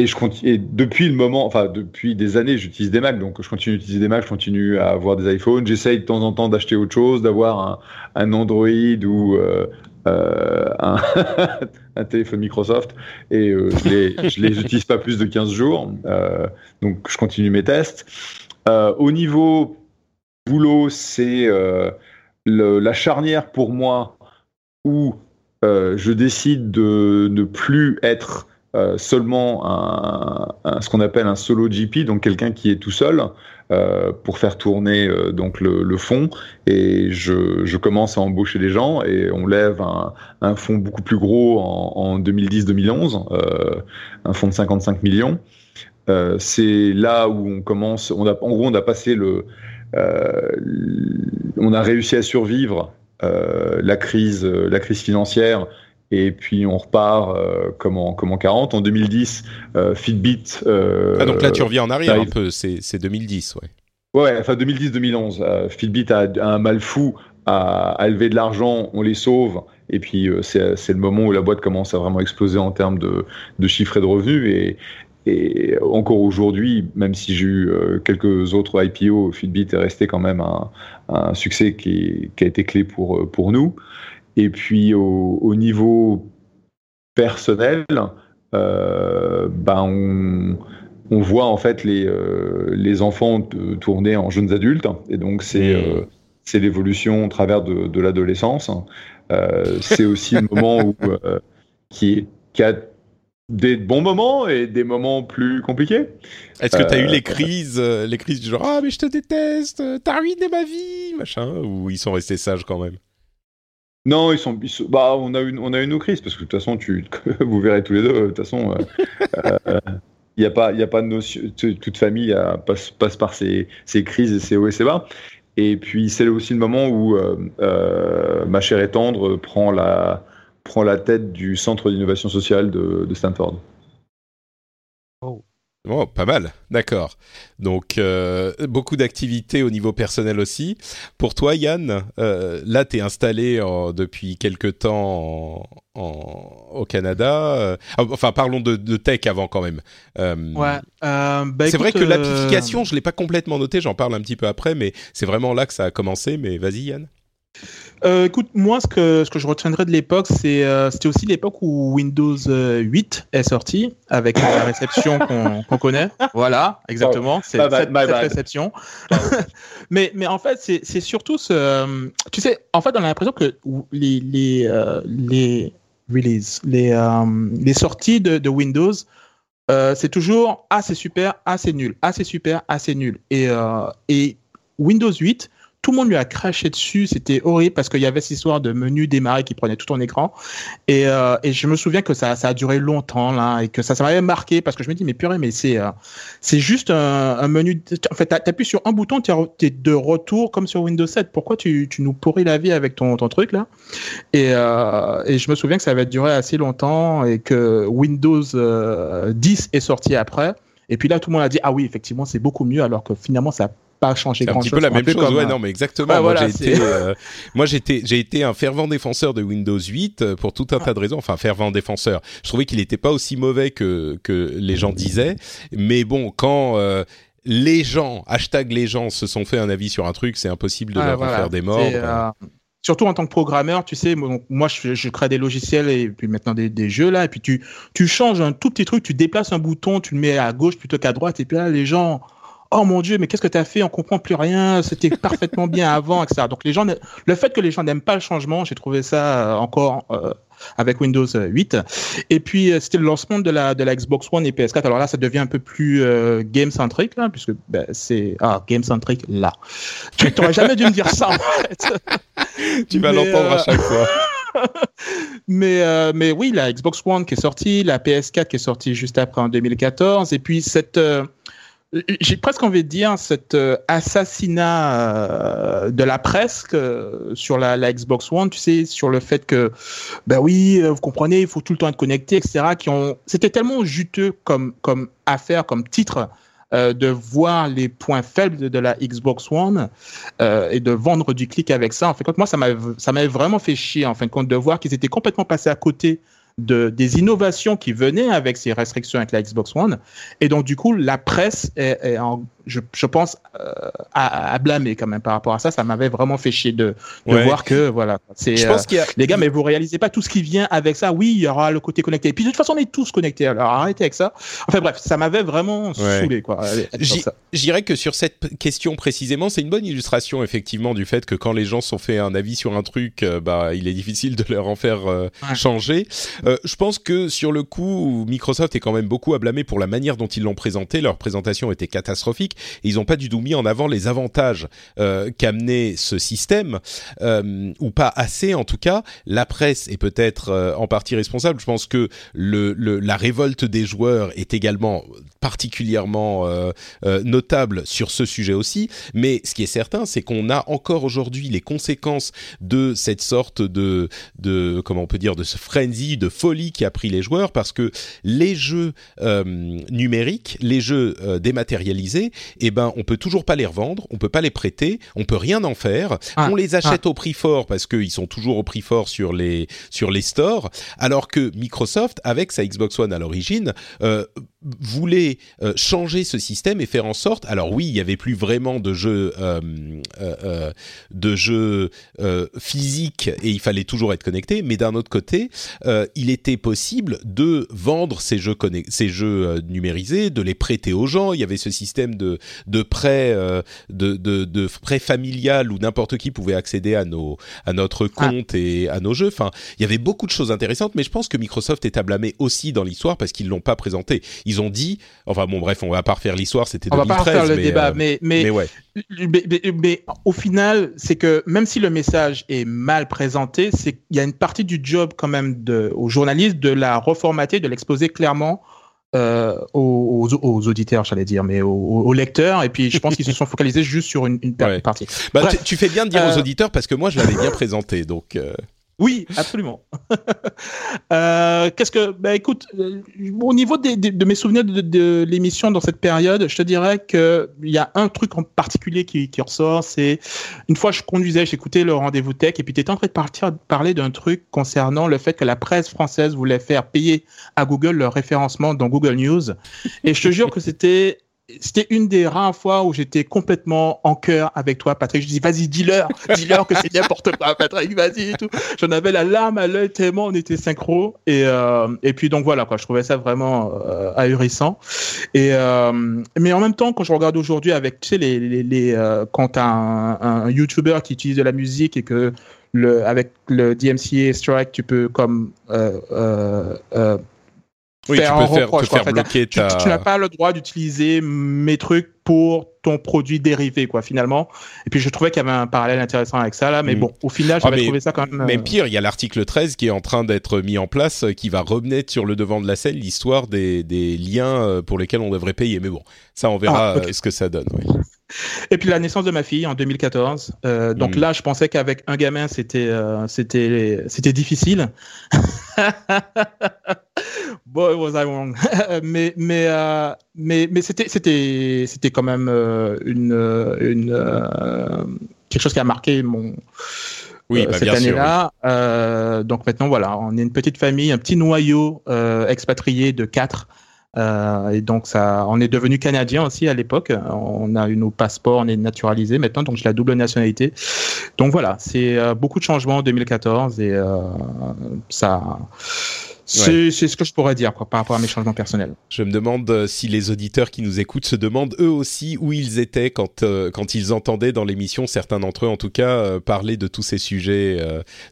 et je continue, depuis le moment, enfin depuis des années, j'utilise des Macs, donc je continue d'utiliser des Macs, je continue à avoir des iPhones. J'essaye de temps en temps d'acheter autre chose, d'avoir un, un, Android ou euh, euh, un, un, téléphone Microsoft, et euh, je, les, je les utilise pas plus de 15 jours. Euh, donc je continue mes tests. Euh, au niveau boulot, c'est la charnière pour moi où je décide de ne plus être euh, seulement un, ce qu'on appelle un solo GP, donc quelqu'un qui est tout seul euh, pour faire tourner euh, donc le, le, fond. Et je, commence à embaucher des gens et on lève un, fonds beaucoup plus gros en, en 2010-2011, un fonds de 55 millions. C'est là où on commence. On a, en gros, on a passé le, on a réussi à survivre la crise, la crise financière et puis on repart euh, comme, en, comme en 40. En 2010, euh, Fitbit. Euh, ah, donc là, tu reviens en arrière un peu, c'est 2010, ouais. Ouais, enfin 2010-2011. Euh, Fitbit a, un mal fou à, à lever de l'argent, on les sauve, et puis euh, c'est le moment où la boîte commence à vraiment exploser en termes de, de chiffres et de revenus. Et, et encore aujourd'hui, même si j'ai eu quelques autres IPO, Fitbit est resté quand même un, un succès qui, qui, a été clé pour, pour nous. Et puis au, niveau personnel, euh, ben on, voit en fait les, euh, les enfants tourner en jeunes adultes. Et donc c'est euh, c'est l'évolution au travers de, de l'adolescence. c'est aussi le moment où, qui, qui a des bons moments et des moments plus compliqués. Est-ce que tu as eu les crises, les crises du genre ah mais je te déteste, t'as ruiné ma vie, machin, ou ils sont restés sages quand même? Non, ils sont, bah, on a eu, on a eu nos crises parce que de toute façon, tu, vous verrez tous les deux. De toute façon, il euh, n'y euh, a pas, il a pas de notion. Toute famille euh, passe, passe par ces, ces, crises et ces hauts et ces bas. Et puis c'est aussi le moment où ma chère et tendre prend la, prend la tête du centre d'innovation sociale de, de Stanford. Oh. Oh, pas mal, d'accord. Donc, euh, beaucoup d'activités au niveau personnel aussi. Pour toi, Yann, euh, là, tu es installé depuis quelques temps au Canada. Euh, enfin, parlons de, tech avant quand même. ouais. Bah, c'est vrai que l'application, je ne l'ai pas complètement noté, j'en parle un petit peu après, mais c'est vraiment là que ça a commencé. Mais vas-y, Yann. Euh, écoute, moi, ce que, ce que je retiendrai de l'époque, c'est, euh, c'était aussi l'époque où Windows 8 euh, est sorti, avec la réception qu'on, connaît. Voilà, exactement. C'est cette, réception. mais, mais en fait, c'est, c'est surtout ce. Tu sais, en fait, on a l'impression que les, les, les releases, les, les sorties de, de Windows, c'est toujours Ah, c'est super, Ah, c'est nul, Ah, c'est super, Ah, c'est nul. Et, et Windows 8, tout le monde lui a craché dessus, c'était horrible parce qu'il y avait cette histoire de menu démarrer qui prenait tout ton écran. Et, euh, et je me souviens que ça, a duré longtemps là et que ça, ça m'avait marqué parce que je me dis mais purée mais c'est euh, c'est juste un, menu. En fait, t'appuies sur un bouton, tu es de retour comme sur Windows 7. Pourquoi tu, nous pourris la vie avec ton, truc là? Et, euh, et je me souviens que ça avait duré assez longtemps et que Windows 10 euh, est sorti après. Et puis là, tout le monde a dit ah oui, effectivement, c'est beaucoup mieux, alors que finalement, ça pas changé grand chose. un petit peu la même chose, ouais, non, mais exactement. moi, j'ai été, euh, moi, j'étais, j'ai été un fervent défenseur de Windows 8 euh, pour tout un tas de raisons. Enfin, fervent défenseur. Je trouvais qu'il n'était pas aussi mauvais que que les gens disaient. Mais bon, quand euh, les gens, hashtag les gens, se sont fait un avis sur un truc, c'est impossible de leur faire des morts. surtout en tant que programmeur, tu sais, moi je, je crée des logiciels et puis maintenant des, des, jeux là, et puis tu, tu changes un tout petit truc, tu déplaces un bouton, tu le mets à gauche plutôt qu'à droite, et puis là les gens, oh mon dieu, mais qu'est-ce que tu as fait? On comprend plus rien. C'était parfaitement bien avant, etc. Donc les gens, le fait que les gens n'aiment pas le changement, j'ai trouvé ça euh, encore. Euh, avec Windows 8. Et puis euh, c'était le lancement de la de la Xbox One et PS4. Alors là, ça devient un peu plus game centric là, puisque ben, c'est ah game centric là. Tu n'aurais jamais dû me dire ça en fait. tu vas l'entendre à chaque fois. mais mais oui, la Xbox One qui est sortie, la PS4 qui est sortie juste après en 2014, et puis cette j'ai presque envie de dire cet assassinat de la presse sur la, Xbox One, tu sais, sur le fait que, ben oui, vous comprenez, il faut tout le temps être connecté, etc. Qui ont, c'était tellement juteux comme comme affaire, comme titre euh, de voir les points faibles de, la Xbox One euh, et de vendre du clic avec ça. En fait, moi, ça m'avait vraiment fait chier, en fin de compte, de voir qu'ils étaient complètement passés à côté de, des innovations qui venaient avec ces restrictions avec la Xbox One. Et donc, du coup, la presse est en je, je pense, euh, à, à, blâmer quand même par rapport à ça. Ça m'avait vraiment fait chier de, de voir que, voilà, c'est, euh, les gars, mais vous réalisez pas tout ce qui vient avec ça. Oui, il y aura le côté connecté. Et puis, de toute façon, on est tous connectés. Alors, arrêtez avec ça. Enfin, bref, ça m'avait vraiment saoulé, quoi. J'irais que sur cette question précisément, c'est une bonne illustration, effectivement, du fait que quand les gens sont fait un avis sur un truc, euh, bah, il est difficile de leur en faire changer. Je pense que sur le coup, Microsoft est quand même beaucoup à blâmer pour la manière dont ils l'ont présenté. Leur présentation était catastrophique ils n'ont pas du tout mis en avant les avantages euh, qu'amenait ce système, euh, ou pas assez en tout cas. La presse est peut-être euh, en partie responsable. Je pense que la révolte des joueurs est également particulièrement euh, euh, notable sur ce sujet aussi. Mais ce qui est certain, c'est qu'on a encore aujourd'hui les conséquences de cette sorte de, de comment on peut dire, de ce frenzy, de folie qui a pris les joueurs, parce que les jeux euh, numériques, les jeux dématérialisés, eh ben, on peut toujours pas les revendre, on peut pas les prêter, on peut rien en faire. Ah. on les achète ah. au prix fort parce qu'ils sont toujours au prix fort sur les sur les stores, alors que Microsoft, avec sa Xbox One à l'origine, voulait euh, changer ce système et faire en sorte. Alors oui, il y avait plus vraiment de jeux euh, euh, de jeux physiques et il fallait toujours être connecté. Mais d'un autre côté, il était possible de vendre ces jeux ces jeux numérisés, de les prêter aux gens. Il y avait ce système de de prêt de, de, de prêt familial où n'importe qui pouvait accéder à nos à notre ah. compte et à nos jeux. Enfin, il y avait beaucoup de choses intéressantes. Mais je pense que Microsoft est à blâmer aussi dans l'histoire parce qu'ils l'ont pas présenté ils ont dit, enfin bon bref, on va pas refaire l'histoire, c'était 2013. On va pas refaire le mais, débat, euh, mais, mais, ouais. mais, au final, c'est que même si le message est mal présenté, c'est qu'il y a une partie du job quand même de, aux journalistes de la reformater, de l'exposer clairement euh, aux, aux, auditeurs, j'allais dire, mais aux, lecteurs. Et puis, je pense qu'ils se sont focalisés juste sur une, une partie. Bah, tu, fais bien de dire aux euh, auditeurs parce que moi, je l'avais bien présenté. Donc. Oui, absolument. euh, Qu'est-ce que, bah écoute, euh, au niveau de mes souvenirs de, l'émission dans cette période, je te dirais que il y a un truc en particulier qui, qui ressort, c'est une fois je conduisais, j'écoutais le rendez-vous tech, et puis tu étais en train de partir, parler d'un truc concernant le fait que la presse française voulait faire payer à Google leur référencement dans Google News, et je te jure que c'était c'était une des rares fois où j'étais complètement en cœur avec toi, Patrick. Je dis, vas-y, dis-leur, dis-leur que c'est n'importe quoi, Patrick, vas-y tout. J'en avais la larme à l'œil tellement on était synchro. Et, euh, et puis donc voilà, quoi, je trouvais ça vraiment euh, ahurissant. Et, euh, mais en même temps, quand je regarde aujourd'hui avec, tu sais, les, les, quand un, un YouTuber qui utilise de la musique et que le, avec le DMCA Strike, tu peux comme oui, tu peux faire, bloquer tu, n'as pas le droit d'utiliser mes trucs pour ton produit dérivé, quoi, finalement. Et puis, je trouvais qu'il y avait un parallèle intéressant avec ça, là. Mais mm. bon, au final, j'avais ah, trouvé ça quand même. Mais euh, pire, il y a l'article 13 qui est en train d'être mis en place, euh, qui va remettre sur le devant de la scène l'histoire des, des liens euh, pour lesquels on devrait payer. Mais bon, ça, on verra ah, ce que ça donne. Oui. Et puis la naissance de ma fille en 2014. Euh, donc mm. là, je pensais qu'avec un gamin, c'était euh, c'était c'était difficile. Boy was I wrong. mais mais euh, mais mais c'était c'était c'était quand même euh, une une euh, quelque chose qui a marqué mon oui, bah, cette année-là. Oui. donc maintenant voilà, on est une petite famille, un petit noyau expatrié de quatre. Euh, et donc ça, on est devenu canadien aussi à l'époque. On a eu nos passeports, on est naturalisé maintenant, donc j'ai la double nationalité. Donc voilà, c'est euh, beaucoup de changements en 2014 et euh, ça. C'est ce que je pourrais dire quoi, par rapport à mes changements personnels. Je me demande si les auditeurs qui nous écoutent se demandent eux aussi où ils étaient quand, euh, quand ils entendaient dans l'émission, certains d'entre eux en tout cas, euh, parler de tous ces sujets,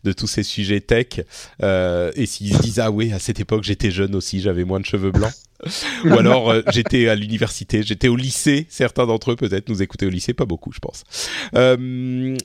de tous ces sujets tech, et s'ils se disent ah oui, à cette époque j'étais jeune aussi, j'avais moins de cheveux blancs. Ou alors j'étais à l'université, j'étais au lycée. Certains d'entre eux peut-être nous écoutaient au lycée, pas beaucoup, je pense. Euh,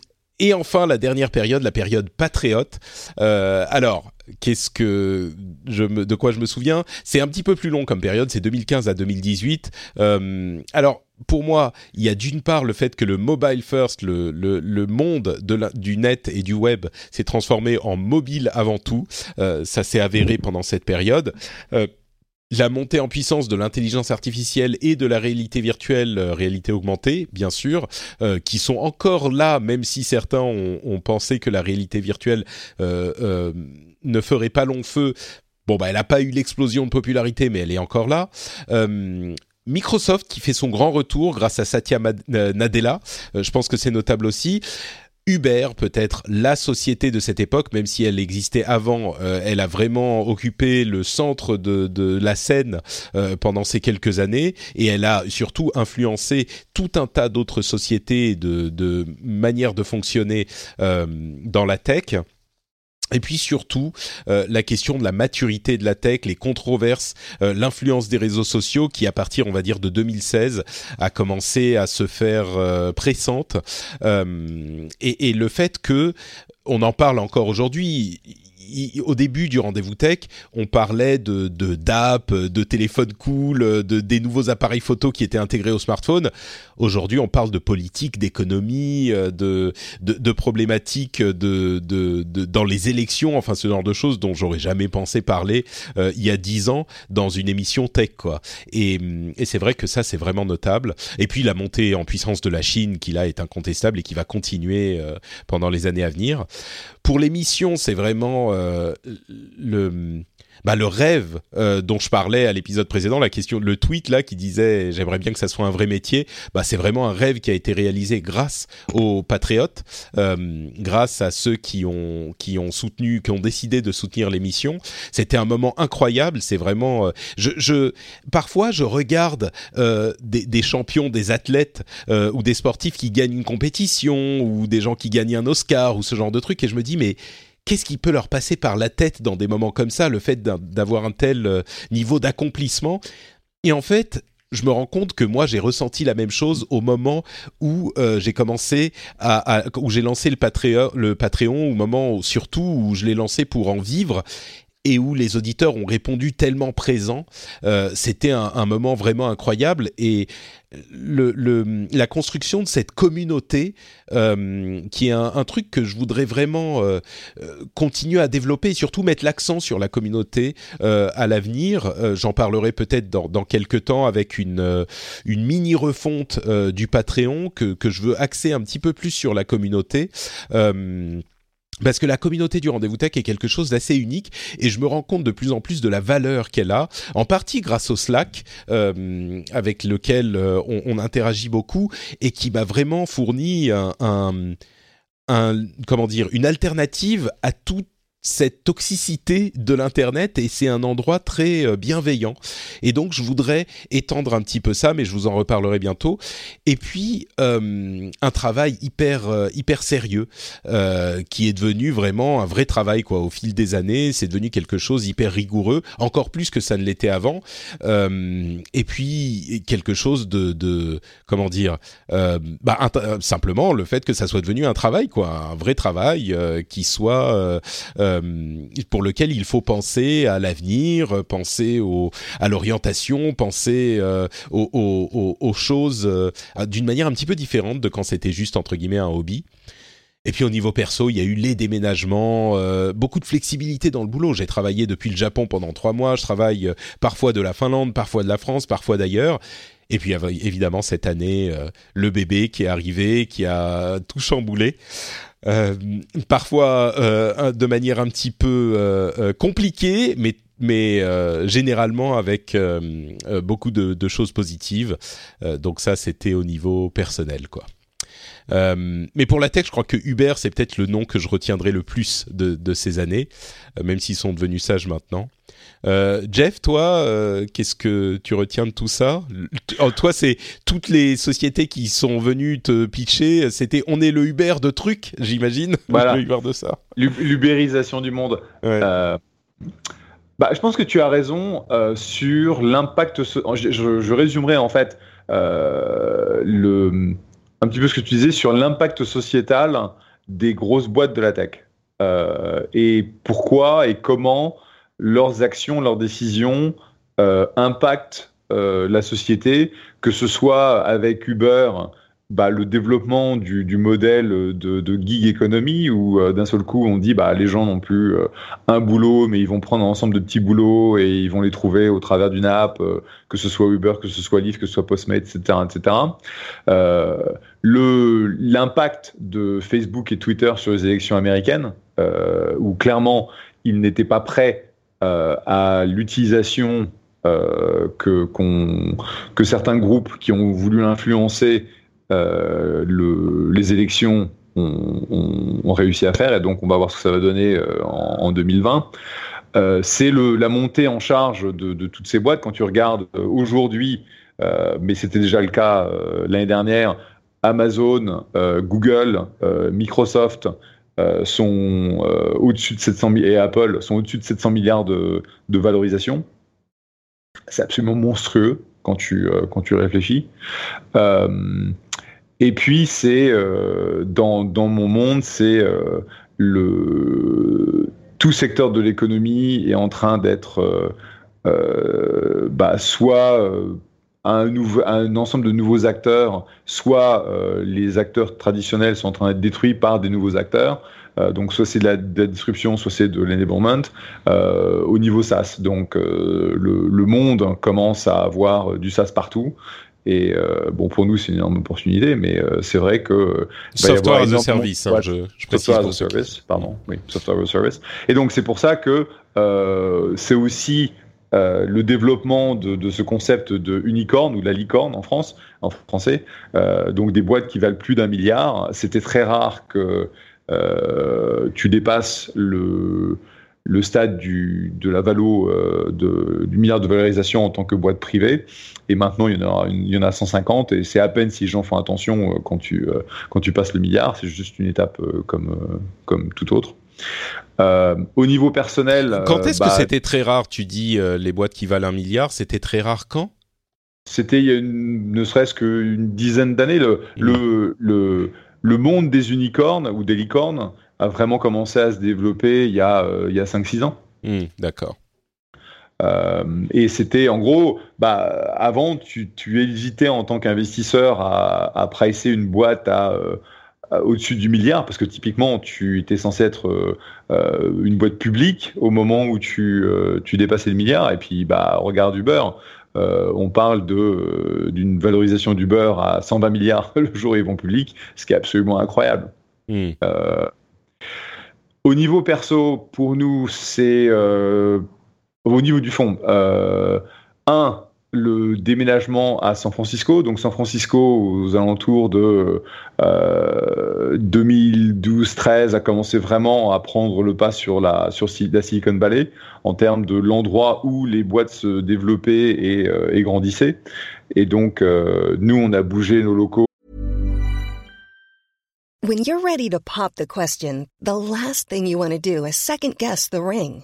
et enfin, la dernière période, la période patriote. Euh, alors, qu'est-ce que je me, de quoi je me souviens? C'est un petit peu plus long comme période, c'est 2015 à 2018. Euh, alors pour moi, il y a d'une part le fait que le mobile first, le, le, monde de la, du net et du web s'est transformé en mobile avant tout. Euh, ça s'est avéré pendant cette période. Euh, la montée en puissance de l'intelligence artificielle et de la réalité virtuelle, euh, réalité augmentée, bien sûr, euh, qui sont encore là, même si certains ont, ont pensé que la réalité virtuelle euh, ne ferait pas long feu. Bon, bah, elle n'a pas eu l'explosion de popularité, mais elle est encore là. Microsoft qui fait son grand retour grâce à Satya Nadella, je pense que c'est notable aussi. Uber, peut-être la société de cette époque, même si elle existait avant, euh, elle a vraiment occupé le centre de, la scène euh, pendant ces quelques années, et elle a surtout influencé tout un tas d'autres sociétés de, de manières de fonctionner euh, dans la tech. Et puis surtout, euh, la question de la maturité de la tech, les controverses, euh, l'influence des réseaux sociaux qui, à partir, on va dire, de 2016, a commencé à se faire euh, pressante. Et, et, le fait que, on en parle encore aujourd'hui, au début du rendez-vous tech, on parlait de de, de téléphone cool, de des nouveaux appareils photo qui étaient intégrés au smartphone. Aujourd'hui, on parle de politique, d'économie, euh, de, de, problématiques de, de, dans les élections, enfin ce genre de choses dont j'aurais jamais pensé parler euh, il y a dix ans dans une émission tech, quoi. Et, et c'est vrai que ça, c'est vraiment notable. Et puis la montée en puissance de la Chine, qui là est incontestable et qui va continuer euh, pendant les années à venir. Pour l'émission, c'est vraiment le bah, le rêve euh, dont je parlais à l'épisode précédent, la question, le tweet là qui disait j'aimerais bien que ça soit un vrai métier, bah, c'est vraiment un rêve qui a été réalisé grâce aux patriotes, euh, grâce à ceux qui ont qui ont soutenu, qui ont décidé de soutenir l'émission. C'était un moment incroyable. C'est vraiment, euh, je, parfois je regarde euh, des, champions, des athlètes euh, ou des sportifs qui gagnent une compétition ou des gens qui gagnent un Oscar ou ce genre de truc et je me dis mais qu'est-ce qui peut leur passer par la tête dans des moments comme ça, le fait d'avoir un tel euh, niveau d'accomplissement? Et en fait, je me rends compte que moi j'ai ressenti la même chose au moment où euh, j'ai commencé à, où j'ai lancé le Patreon, le Patreon, au moment surtout où je l'ai lancé pour en vivre et où les auditeurs ont répondu tellement présents, euh, c'était un, un, moment vraiment incroyable et le, le, la construction de cette communauté euh, qui est un, un, truc que je voudrais vraiment euh, euh continuer à développer et surtout mettre l'accent sur la communauté euh, à l'avenir. Euh, j'en parlerai peut-être dans, dans quelques temps avec une, une mini refonte du Patreon que, que je veux axer un petit peu plus sur la communauté parce que la communauté du rendez-vous tech est quelque chose d'assez unique et je me rends compte de plus en plus de la valeur qu'elle a, en partie grâce au Slack euh, avec lequel euh, on, interagit beaucoup et qui m'a vraiment fourni un, comment dire une alternative à tout cette toxicité de l'internet et c'est un endroit très euh, bienveillant. Et donc je voudrais étendre un petit peu ça mais je vous en reparlerai bientôt. Et puis euh, un travail hyper euh, hyper sérieux qui est devenu vraiment un vrai travail quoi au fil des années. C'est devenu quelque chose hyper rigoureux encore plus que ça ne l'était avant. Et puis quelque chose de, de comment dire bah, simplement le fait que ça soit devenu un travail quoi un vrai travail qui soit euh, pour lequel il faut penser à l'avenir, penser au, à l'orientation, penser euh, aux, choses euh, d'une manière un petit peu différente de quand c'était juste entre guillemets un hobby. Et puis au niveau perso, il y a eu les déménagements, beaucoup de flexibilité dans le boulot. J'ai travaillé depuis le Japon pendant trois mois, je travaille parfois de la Finlande, parfois de la France, parfois d'ailleurs. Et puis évidemment cette année, euh, le bébé qui est arrivé, qui a tout chamboulé. Euh, parfois euh, de manière un petit peu compliquée, mais mais généralement avec beaucoup de, choses positives. donc ça, c'était au niveau personnel, quoi. mais pour la tech, je crois que Uber, c'est peut-être le nom que je retiendrai le plus de ces années, même s'ils sont devenus sages maintenant. Euh, Jeff, toi, euh, qu'est-ce que tu retiens de tout ça? Oh, Toi, c'est toutes les sociétés qui sont venues te pitcher. C'était on est le Uber de trucs, j'imagine. Voilà. le Uber de ça. L'ubérisation du monde. Ouais. Euh, bah, je pense que tu as raison sur l'impact. So je, je, je, résumerai en fait le un petit peu ce que tu disais sur l'impact sociétal des grosses boîtes de la tech. et pourquoi et comment leurs actions, leurs décisions impactent la société, que ce soit avec Uber bah, le développement du, du modèle de, de, gig economy où euh, d'un seul coup on dit bah les gens n'ont plus euh, un boulot mais ils vont prendre un ensemble de petits boulots et ils vont les trouver au travers d'une app euh, que ce soit Uber que ce soit Lyft que ce soit Postmates etc etc le l'impact de Facebook et Twitter sur les élections américaines où clairement ils n'étaient pas prêts à l'utilisation que, qu'on, que certains groupes qui ont voulu l'influencer euh, le, les élections ont, réussi à faire, et donc on va voir ce que ça va donner euh, en, 2020. Euh, c'est la montée en charge de, toutes ces boîtes. Quand tu regardes aujourd'hui, mais c'était déjà le cas l'année dernière, Amazon, Google, Microsoft sont au-dessus de 700 et Apple sont au-dessus de 700 milliards de, de valorisation. C'est absolument monstrueux quand tu, quand tu réfléchis. Et puis c'est euh, dans, dans mon monde, c'est euh, le tout secteur de l'économie est en train d'être euh, bah, soit un, nouveau, un ensemble de nouveaux acteurs, soit les acteurs traditionnels sont en train d'être détruits par des nouveaux acteurs. donc soit c'est de, la, disruption, soit c'est de l'enablement au niveau SaaS. Donc le, le, monde commence à avoir du SaaS partout. Et euh, bon, pour nous, c'est une énorme opportunité, mais euh, c'est vrai que. Software as a service, hein, je, je Software as a service, pardon, oui, software as a service. Et donc, c'est pour ça que euh, c'est aussi euh, le développement de, de, ce concept de unicorn ou de la licorne en France, en français, euh, donc des boîtes qui valent plus d'un milliard. C'était très rare que tu dépasses le, le stade du, de la valo euh, de, du milliard de valorisation en tant que boîte privée. Et maintenant, il y en a, il y en a 150 et c'est à peine si les gens font attention euh, quand tu, euh, quand tu passes le milliard. C'est juste une étape comme, comme tout autre. Au niveau personnel. Quand est-ce que bah, c'était très rare Tu dis les boîtes qui valent un milliard, c'était très rare quand? C'était il y a une, ne serait-ce qu'une dizaine d'années. Le, mmh. le, le, le, monde des unicornes ou des licornes a vraiment commencé à se développer il y a, euh, il y a 5-6 ans. Hmm, d'accord. Euh, et c'était en gros, bah, avant, tu, tu hésitais en tant qu'investisseur à, à pricer une boîte à, euh, au-dessus du milliard, parce que typiquement, tu étais censé être une boîte publique au moment où tu, tu dépassais le milliard. Et puis, bah, regarde Uber. on parle de d'une valorisation d'Uber à 120 milliards le jour où ils vont public, ce qui est absolument incroyable. Hmm. Au niveau perso, pour nous, c'est euh, au niveau du fond. Euh, un, le déménagement à San Francisco. Donc San Francisco, aux alentours de 2012-13, euh, a commencé vraiment à prendre le pas sur la, sur la Silicon Valley en termes de l'endroit où les boîtes se développaient et, et grandissaient. Et donc, nous, on a bougé nos locaux When you're ready to pop the question, the last thing you want to do is second guess the ring.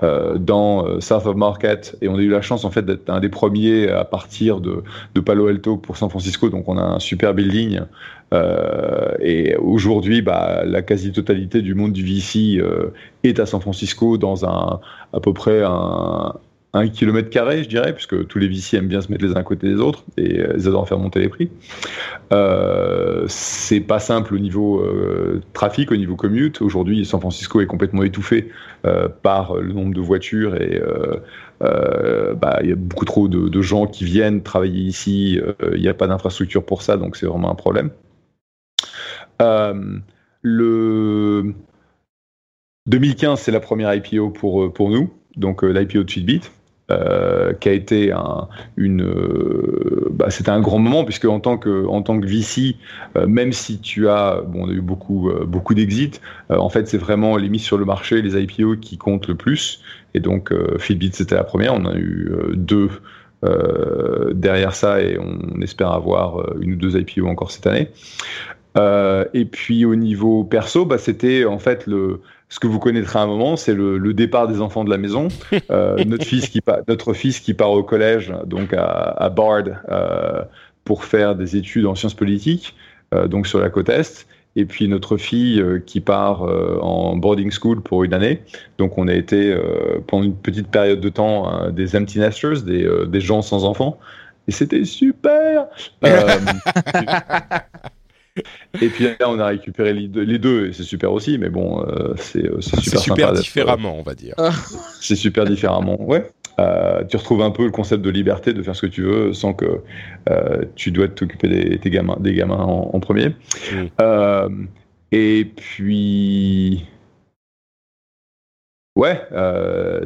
Euh, dans South of Market. Et on a eu la chance en fait d'être un des premiers à partir de, de, Palo Alto pour San Francisco. Donc on a un super building. Et aujourd'hui bah, la quasi-totalité du monde du VC est à San Francisco dans un à peu près un, un kilomètre carré, je dirais, puisque tous les VC aiment bien se mettre les uns à côté des autres et euh, ils adorent faire monter les prix. Euh, c'est pas simple au niveau euh, trafic, au niveau commute. Aujourd'hui, San Francisco est complètement étouffé euh, par le nombre de voitures et bah, il y a beaucoup trop de, gens qui viennent travailler ici. Il n'y a pas d'infrastructure pour ça, donc c'est vraiment un problème. le 2015, c'est la première IPO pour, pour nous, donc l'IPO de Tweetbit. Euh, qui a été un, une, euh, bah, c'était un grand moment puisque en tant que en tant que VC, euh, même si tu as, bon, on a eu beaucoup beaucoup d'exits, en fait c'est vraiment les mises sur le marché, les IPO qui comptent le plus. Et donc Fitbit c'était la première, on a eu deux derrière ça et on espère avoir une ou deux IPO encore cette année. et puis au niveau perso, bah, c'était en fait le ce que vous connaîtrez à un moment, c'est le, le, départ des enfants de la maison. Euh, notre, fils qui notre fils qui part au collège, donc à, à Bard, euh, pour faire des études en sciences politiques, euh, donc sur la côte Est. Et puis notre fille qui part en boarding school pour une année. Donc on a été pendant une petite période de temps des empty nesters, des, des gens sans enfants. Et c'était super Et puis là, on a récupéré les deux, et c'est super aussi, mais bon, euh, c'est euh, super, super différemment, on va dire. c'est super différemment, ouais. Euh, tu retrouves un peu le concept de liberté, de faire ce que tu veux, sans que euh, tu dois t'occuper des, des, gamins, des gamins en, en premier. Mm. Euh, et puis, ouais,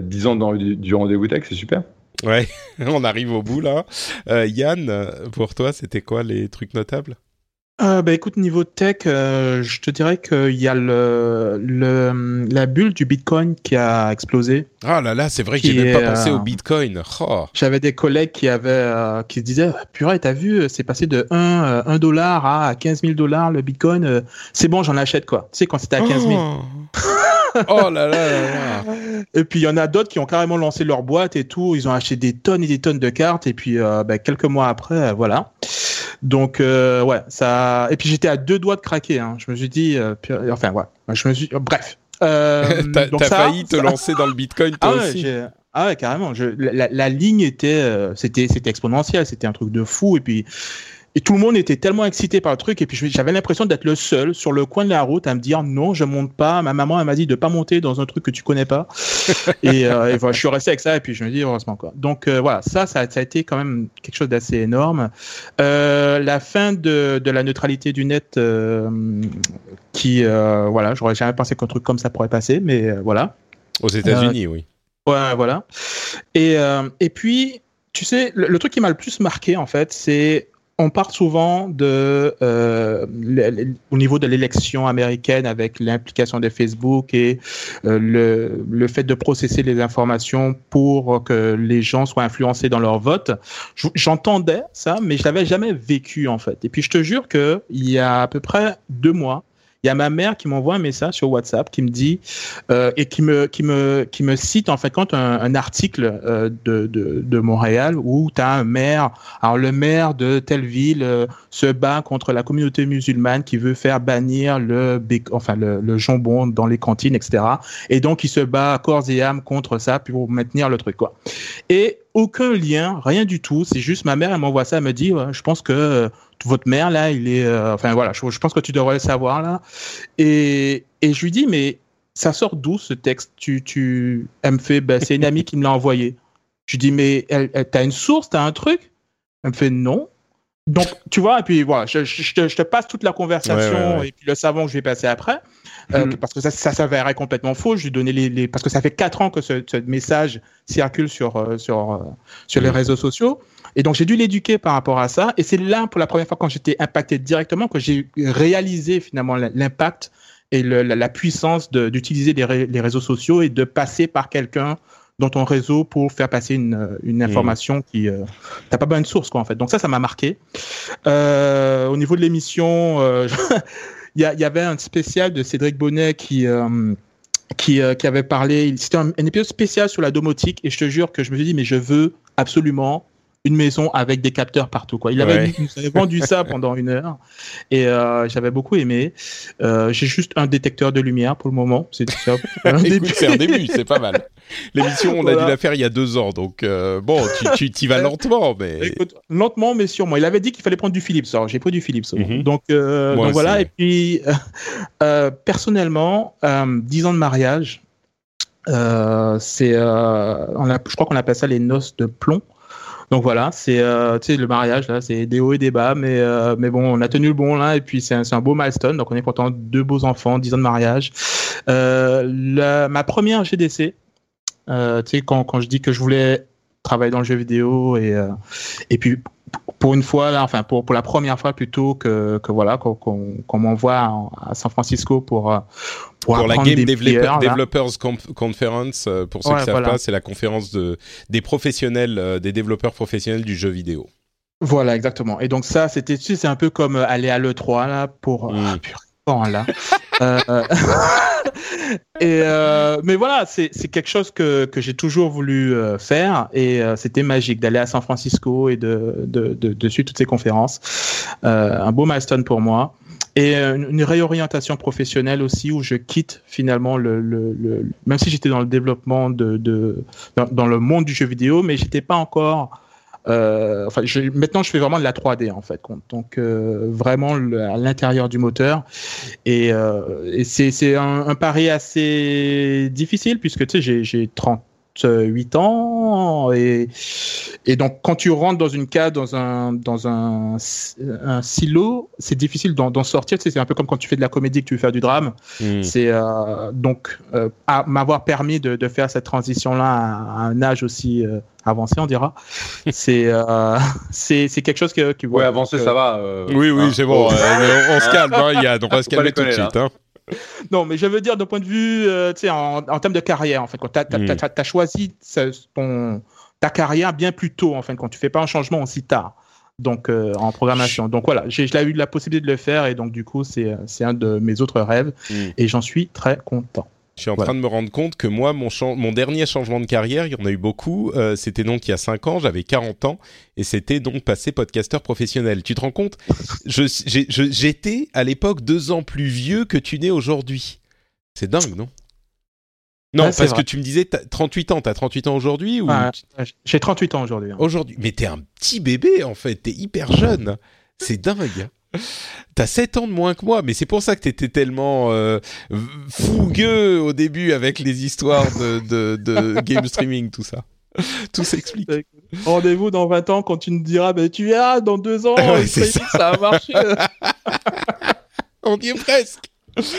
10 ans dans, du rendez-vous tech, c'est super. Ouais, on arrive au bout là. Yann, pour toi, c'était quoi les trucs notables? Euh, bah, écoute, niveau tech, euh, je te dirais qu'il y a le, le, la bulle du Bitcoin qui a explosé. Ah là là, c'est vrai que j'ai même pas pensé au euh, Bitcoin. Oh. J'avais des collègues qui avaient, euh, qui se disaient, purée, t'as vu, c'est passé de 1, 1 dollar à 15 000 dollars le Bitcoin. c'est bon, j'en achète quoi. Tu sais, quand c'était à 15 000. oh là là là là. Et puis il y en a d'autres qui ont carrément lancé leur boîte et tout. Ils ont acheté des tonnes et des tonnes de cartes. Et puis bah, quelques mois après, voilà. Donc euh, ouais, ça. Et puis j'étais à deux doigts de craquer. Hein. Je me suis dit, euh, enfin ouais, je me suis, bref. Euh, T'as failli te lancer dans le Bitcoin toi ah aussi. Ah ouais, carrément. Je, la, la, ligne était, euh, c'était, c'était exponentiel. C'était un truc de fou. Et puis et tout le monde était tellement excité par le truc. Et puis j'avais l'impression d'être le seul sur le coin de la route à me dire non, je monte pas. Ma maman elle m'a dit de pas monter dans un truc que tu connais pas. et, euh, et voilà, je suis resté avec ça. Et puis je me dis heureusement quoi. Donc euh, voilà, ça, ça, ça, a été quand même quelque chose d'assez énorme. Euh, la fin de, de, la neutralité du net, qui voilà, j'aurais jamais pensé qu'un truc comme ça pourrait passer, mais voilà. Aux États-Unis, oui. Ouais, voilà. Et et puis tu sais, le, le truc qui m'a le plus marqué en fait, c'est on part souvent de, euh, au niveau de l'élection américaine avec l'implication de Facebook et euh, le, le, fait de processer les informations pour que les gens soient influencés dans leur vote. J'entendais ça, mais je l'avais jamais vécu en fait. Et puis je te jure que il y a à peu près deux mois, il y a ma mère qui m'envoie un message sur WhatsApp qui me dit euh, et qui me qui me qui me cite en fait quand un, un article euh, de, de, de Montréal où tu as un maire alors le maire de telle ville euh, se bat contre la communauté musulmane qui veut faire bannir le enfin le, le, jambon dans les cantines etc et donc il se bat corps et âme contre ça pour maintenir le truc quoi et aucun lien, rien du tout. C'est juste ma mère, elle m'envoie ça, elle me dit, je pense que euh, votre mère là, il est, euh, enfin voilà, je, pense que tu devrais le savoir là. Et, et je lui dis, mais ça sort d'où ce texte? Tu, tu, elle me fait, ben, c'est une amie qui me l'a envoyé. Je lui dis, mais elle, elle t'as une source, t'as un truc? Elle me fait non. Donc, tu vois, et puis voilà, je, je, te, je te, passe toute la conversation ouais, ouais, ouais. et puis le savon que je vais passer après, euh, mm. parce que ça, ça s'avérait complètement faux. Je lui donnais les, les, parce que ça fait quatre ans que ce, ce message circule sur euh, sur euh, sur les mm. réseaux sociaux, et donc j'ai dû l'éduquer par rapport à ça. Et c'est là pour la première fois quand j'étais impacté directement que j'ai réalisé finalement l'impact et le, la, la, puissance d'utiliser les, les réseaux sociaux et de passer par quelqu'un dans ton réseau pour faire passer une, une mmh. information mmh. qui euh, t'as pas bonne source quoi en fait. Donc ça, ça m'a marqué. Euh, au niveau de l'émission, euh, il y, y, avait un spécial de Cédric Bonnet qui euh, qui, qui avait parlé. C'était un, un, épisode spécial sur la domotique et je te jure que je me suis dit mais je veux absolument une maison avec des capteurs partout. Quoi. Il avait, ouais. avait vendu ça pendant une heure et euh, j'avais beaucoup aimé. Euh, J'ai juste un détecteur de lumière pour le moment. C'est un, un début. C'est un début, c'est pas mal. L'émission, on voilà. a dû la faire il y a deux ans, donc euh, bon, tu, tu y vas lentement, mais Écoute, lentement, mais sûrement. Il avait dit qu'il fallait prendre du Philips. Alors j'ai pris du Philips. Mm -hmm. Donc, donc voilà. Et puis personnellement, dix ans de mariage. c'est, je crois qu'on appelle ça les noces de plomb. Donc voilà, c'est euh, le mariage là, c'est des hauts et des bas, mais euh, mais bon, on a tenu le bon là et puis c'est un, beau milestone. Donc on est content, deux beaux enfants, dix ans de mariage. Euh, la, ma première GDC, quand quand je dis que je voulais travailler dans le jeu vidéo et puis pour une fois enfin pour la première fois plutôt que que voilà qu'on qu qu m'envoie à San Francisco pour pour, pour la Game Developer, Developers Conference, pour ceux ouais, qui ne savent voilà. pas, c'est la conférence de, des professionnels, euh, des développeurs professionnels du jeu vidéo. Voilà, exactement. Et donc ça, c'était, c'est un peu comme aller à l'E3 là pour. Mm. Ah, là. euh, et euh, mais voilà, c'est quelque chose que, que j'ai toujours voulu euh, faire et euh, c'était magique d'aller à San Francisco et de, de, de, de suivre toutes ces conférences. Euh, un beau milestone pour moi et une, une, réorientation professionnelle aussi où je quitte finalement le, le, le même si j'étais dans le développement de, de dans, le monde du jeu vidéo, mais j'étais pas encore euh, enfin, je, maintenant, je fais vraiment de la 3D en fait, donc euh, vraiment à l'intérieur du moteur. Et, euh, et c'est un, un, pari assez difficile puisque tu sais, j'ai 30 8 ans et, et donc quand tu rentres dans une case dans un dans un, un silo c'est difficile d'en sortir tu sais, c'est un peu comme quand tu fais de la comédie que tu veux faire du drame mmh. c'est euh, donc euh, m'avoir permis de, de, faire cette transition là à, à un âge aussi euh, avancé on dira c'est euh, c'est quelque chose que, qui ouais avancé ça va oui oui hein. c'est bon oh. on, on, se calme hein, Yann on va se calmer tout de suite hein non, mais je veux dire d'un point de vue, euh, tu sais, en, en, termes de carrière, en fait, quand tu as, as, choisi ton, ta carrière bien plus tôt, en fait, quand tu fais pas un changement aussi tard. Donc, euh, en programmation. Donc voilà, j'ai eu la possibilité de le faire et donc du coup, c'est un de mes autres rêves mm. et j'en suis très content. Je suis en voilà. train de me rendre compte que moi, mon, mon, dernier changement de carrière, il y en a eu beaucoup. Euh, c'était donc il y a 5 ans, j'avais 40 ans, et c'était donc passer podcasteur professionnel. Tu te rends compte? J'étais à l'époque deux ans plus vieux que tu n'es aujourd'hui. C'est dingue, non? Non, ouais, parce vrai. que tu me disais 38 ans. T'as 38 ans aujourd'hui ou ouais, J'ai 38 ans aujourd'hui. Hein. Aujourd'hui, mais t'es un petit bébé en fait. T'es hyper jeune. C'est dingue. T'as 7 ans de moins que moi, mais c'est pour ça que t'étais tellement euh, fougueux au début avec les histoires de, de, de game streaming, tout ça. Tout s'explique. Rendez-vous dans 20 ans quand tu nous diras, bah, tu verras, dans 2 ans, ouais, ça. ça a marché. On y est presque.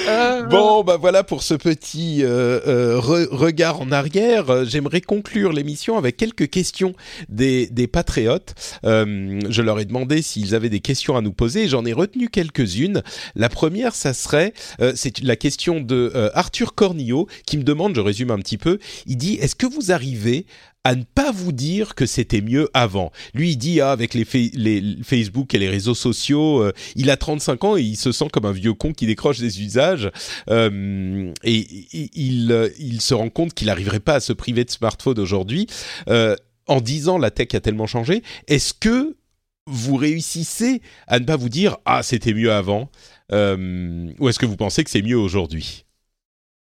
Euh, bon, bah voilà pour ce petit euh, euh, re regard en arrière. J'aimerais conclure l'émission avec quelques questions des, des patriotes. Euh, je leur ai demandé s'ils avaient des questions à nous poser. J'en ai retenu quelques-unes. La première, ça serait, euh, c'est la question de euh, Arthur Cornillo qui me demande, je résume un petit peu, il dit, est-ce que vous arrivez à ne pas vous dire que c'était mieux avant. Lui, il dit, ah, avec les, Facebook et les réseaux sociaux, euh, il a 35 ans et il se sent comme un vieux con qui décroche des usages. Euh, et il, il se rend compte qu'il n'arriverait pas à se priver de smartphone aujourd'hui. Euh, en 10 ans, la tech a tellement changé. Est-ce que vous réussissez à ne pas vous dire, ah, c'était mieux avant? Euh, Ou est-ce que vous pensez que c'est mieux aujourd'hui?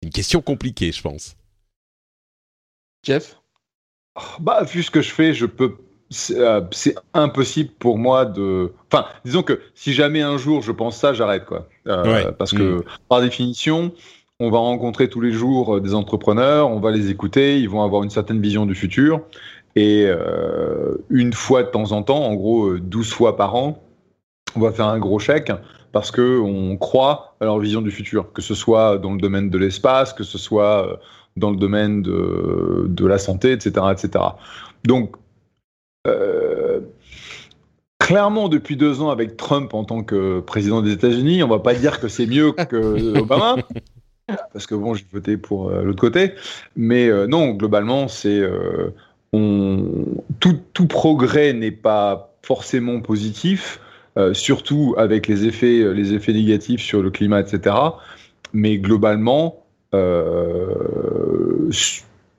Une question compliquée, je pense. Jeff? Bah, vu ce que je fais, je peux. C'est euh, impossible pour moi de. Enfin, disons que si jamais un jour je pense ça, j'arrête quoi. Euh, ouais. Parce que mmh. par définition, on va rencontrer tous les jours euh, des entrepreneurs, on va les écouter, ils vont avoir une certaine vision du futur. Et euh, une fois de temps en temps, en gros 12 fois par an, on va faire un gros chèque parce que on croit à leur vision du futur, que ce soit dans le domaine de l'espace, que ce soit dans le domaine de, de la santé, etc. etc. Donc, euh, clairement, depuis deux ans, avec Trump en tant que président des États-Unis, on va pas dire que c'est mieux que Obama. Parce que bon, j'ai voté pour euh, l'autre côté, mais euh, non, globalement, c'est tout, tout, progrès n'est pas forcément positif, surtout avec les effets, les effets négatifs sur le climat, etc. Mais globalement,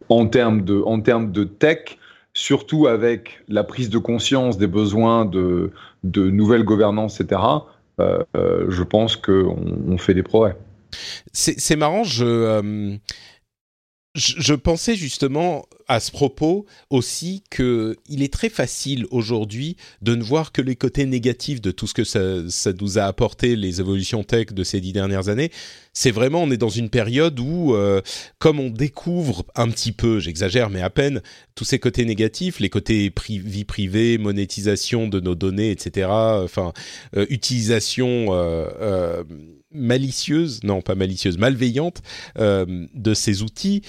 en termes de, en termes de tech, surtout avec la prise de conscience des besoins de, de nouvelles gouvernances, etc., euh, euh, je pense qu'on on fait des progrès. C'est marrant, je, euh, je, pensais justement à ce propos aussi que il est très facile aujourd'hui de ne voir que les côtés négatifs de tout ce que ça, ça nous a apporté les évolutions tech de ces dix dernières années. C'est vraiment on est dans une période où euh, comme on découvre un petit peu, j'exagère mais à peine tous ces côtés négatifs, les côtés vie privée, monétisation de nos données, etc. Enfin euh, utilisation euh, malicieuse, non pas malicieuse, malveillante euh, de ces outils,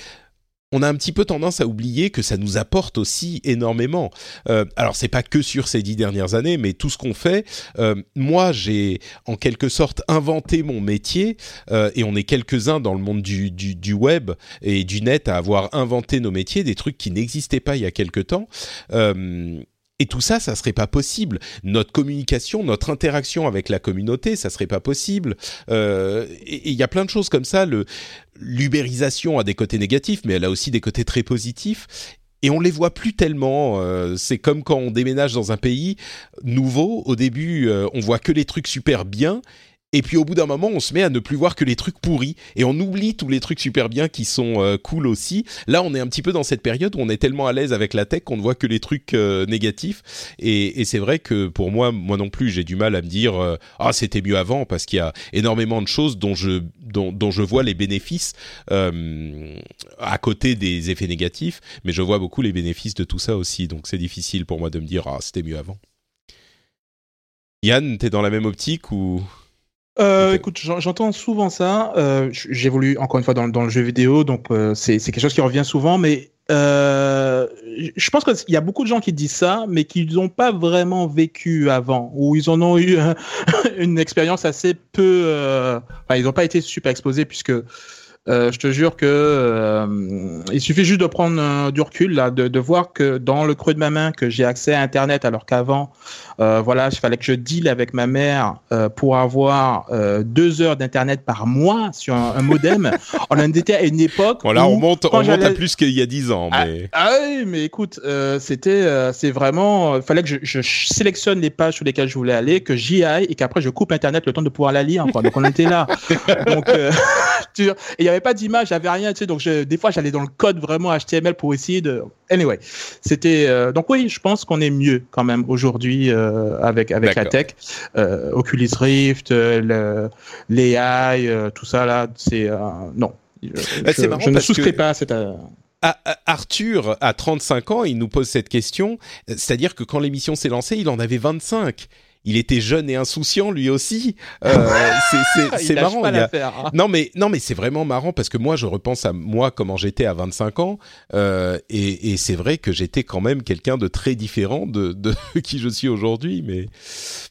on a un petit peu tendance à oublier que ça nous apporte aussi énormément. Euh, alors c'est pas que sur ces dix dernières années, mais tout ce qu'on fait. Euh, moi, j'ai en quelque sorte inventé mon métier, euh, et on est quelques-uns dans le monde du, du, du, web et du net à avoir inventé nos métiers, des trucs qui n'existaient pas il y a quelque temps. Et tout ça, ça serait pas possible. Notre communication, notre interaction avec la communauté, ça serait pas possible. Euh, et il y a plein de choses comme ça. Le l'ubérisation a des côtés négatifs, mais elle a aussi des côtés très positifs. Et on les voit plus tellement. Euh, c'est comme quand on déménage dans un pays nouveau. Au début, euh, on voit que les trucs super bien, et puis au bout d'un moment, on se met à ne plus voir que les trucs pourris et on oublie tous les trucs super bien qui sont euh, cool aussi. Là, on est un petit peu dans cette période où on est tellement à l'aise avec la tech qu'on ne voit que les trucs euh, négatifs. Et, c'est vrai que pour moi, moi non plus, j'ai du mal à me dire euh, ah c'était mieux avant parce qu'il y a énormément de choses dont je dont, dont je vois les bénéfices à côté des effets négatifs, mais je vois beaucoup les bénéfices de tout ça aussi. Donc c'est difficile pour moi de me dire ah c'était mieux avant. Yann, t'es dans la même optique ou? Euh, écoute, j'entends souvent ça. Euh, J'évolue encore une fois dans, dans, le jeu vidéo, donc euh, c'est quelque chose qui revient souvent. Mais euh, je pense qu'il y a beaucoup de gens qui disent ça, mais qui n'ont pas vraiment vécu avant, ou ils en ont eu une expérience assez peu. Euh, enfin, ils n'ont pas été super exposés puisque euh, je te jure que euh, il suffit juste de prendre euh, du recul là, de, de, voir que dans le creux de ma main que j'ai accès à Internet alors qu'avant, euh, voilà, il fallait que je deal avec ma mère pour avoir deux heures d'Internet par mois sur un, modem. on en était à une époque. Bon, là, on monte, on monte à plus qu'il y a dix ans. Ah, mais... Ah, oui, mais écoute, c'était, c'est vraiment, il fallait que je, je, sélectionne les pages sur lesquelles je voulais aller, que j'y aille et qu'après je coupe Internet le temps de pouvoir la lire. Quoi. Donc on était là. Donc, y avait pas d'image, il avait rien, tu sais. Donc je, des fois, j'allais dans le code vraiment HTML pour essayer de. Anyway, c'était euh, donc oui, je pense qu'on est mieux quand même aujourd'hui euh, avec avec la tech, euh, Oculus Rift, le, l'AI, tout ça là, c'est non. Bah, je, je ne souscris pas à cette. Arthur, à 35 ans, il nous pose cette question. C'est-à-dire que quand l'émission s'est lancée, il en avait 25 il était jeune et insouciant lui aussi. Euh, c'est marrant. Hein. Non mais non mais c'est vraiment marrant parce que moi je repense à moi comment j'étais à 25 ans euh, et, et c'est vrai que j'étais quand même quelqu'un de très différent de, de qui je suis aujourd'hui. Mais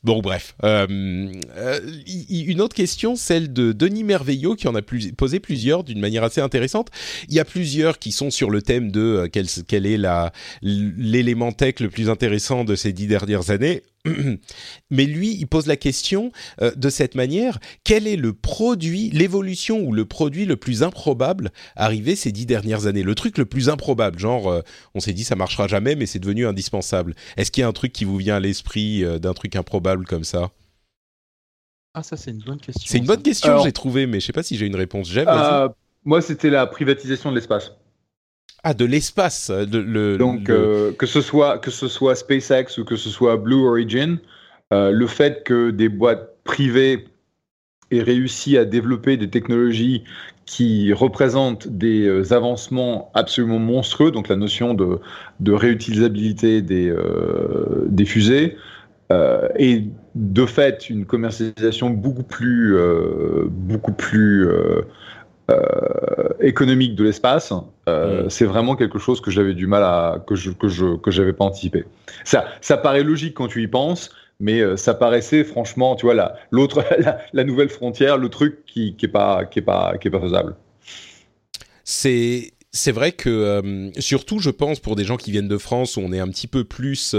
bon bref. Euh, une autre question, celle de Denis Merveillot qui en a plus, posé plusieurs d'une manière assez intéressante. Il y a plusieurs qui sont sur le thème de quel, quel est l'élément tech le plus intéressant de ces dix dernières années. Mais lui, il pose la question euh, de cette manière quel est le produit, l'évolution ou le produit le plus improbable arrivé ces dix dernières années? Le truc le plus improbable, genre euh, on s'est dit ça marchera jamais, mais c'est devenu indispensable. Est-ce qu'il y a un truc qui vous vient à l'esprit euh, d'un truc improbable comme ça? Ah, ça c'est une bonne question. C'est une bonne question, j'ai trouvé, mais je sais pas si j'ai une réponse. moi, c'était la privatisation de l'espace. Ah, de l'espace. Le, Donc, euh, que, ce soit, que ce soit SpaceX ou que ce soit Blue Origin, euh, le fait que des boîtes privées aient réussi à développer des technologies qui représentent des euh, avancements absolument monstrueux, donc la notion de, de réutilisabilité des, des fusées, et de fait une commercialisation beaucoup plus, beaucoup plus euh, économique de l'espace, euh, mm. c'est vraiment quelque chose que j'avais du mal à que je que je que j'avais pas anticipé. Ça ça paraît logique quand tu y penses, mais euh, ça paraissait franchement, tu vois là, l'autre la, nouvelle frontière, le truc qui qui est pas qui est pas qui est pas faisable. C'est c'est vrai que surtout je pense pour des gens qui viennent de France où on est un petit peu plus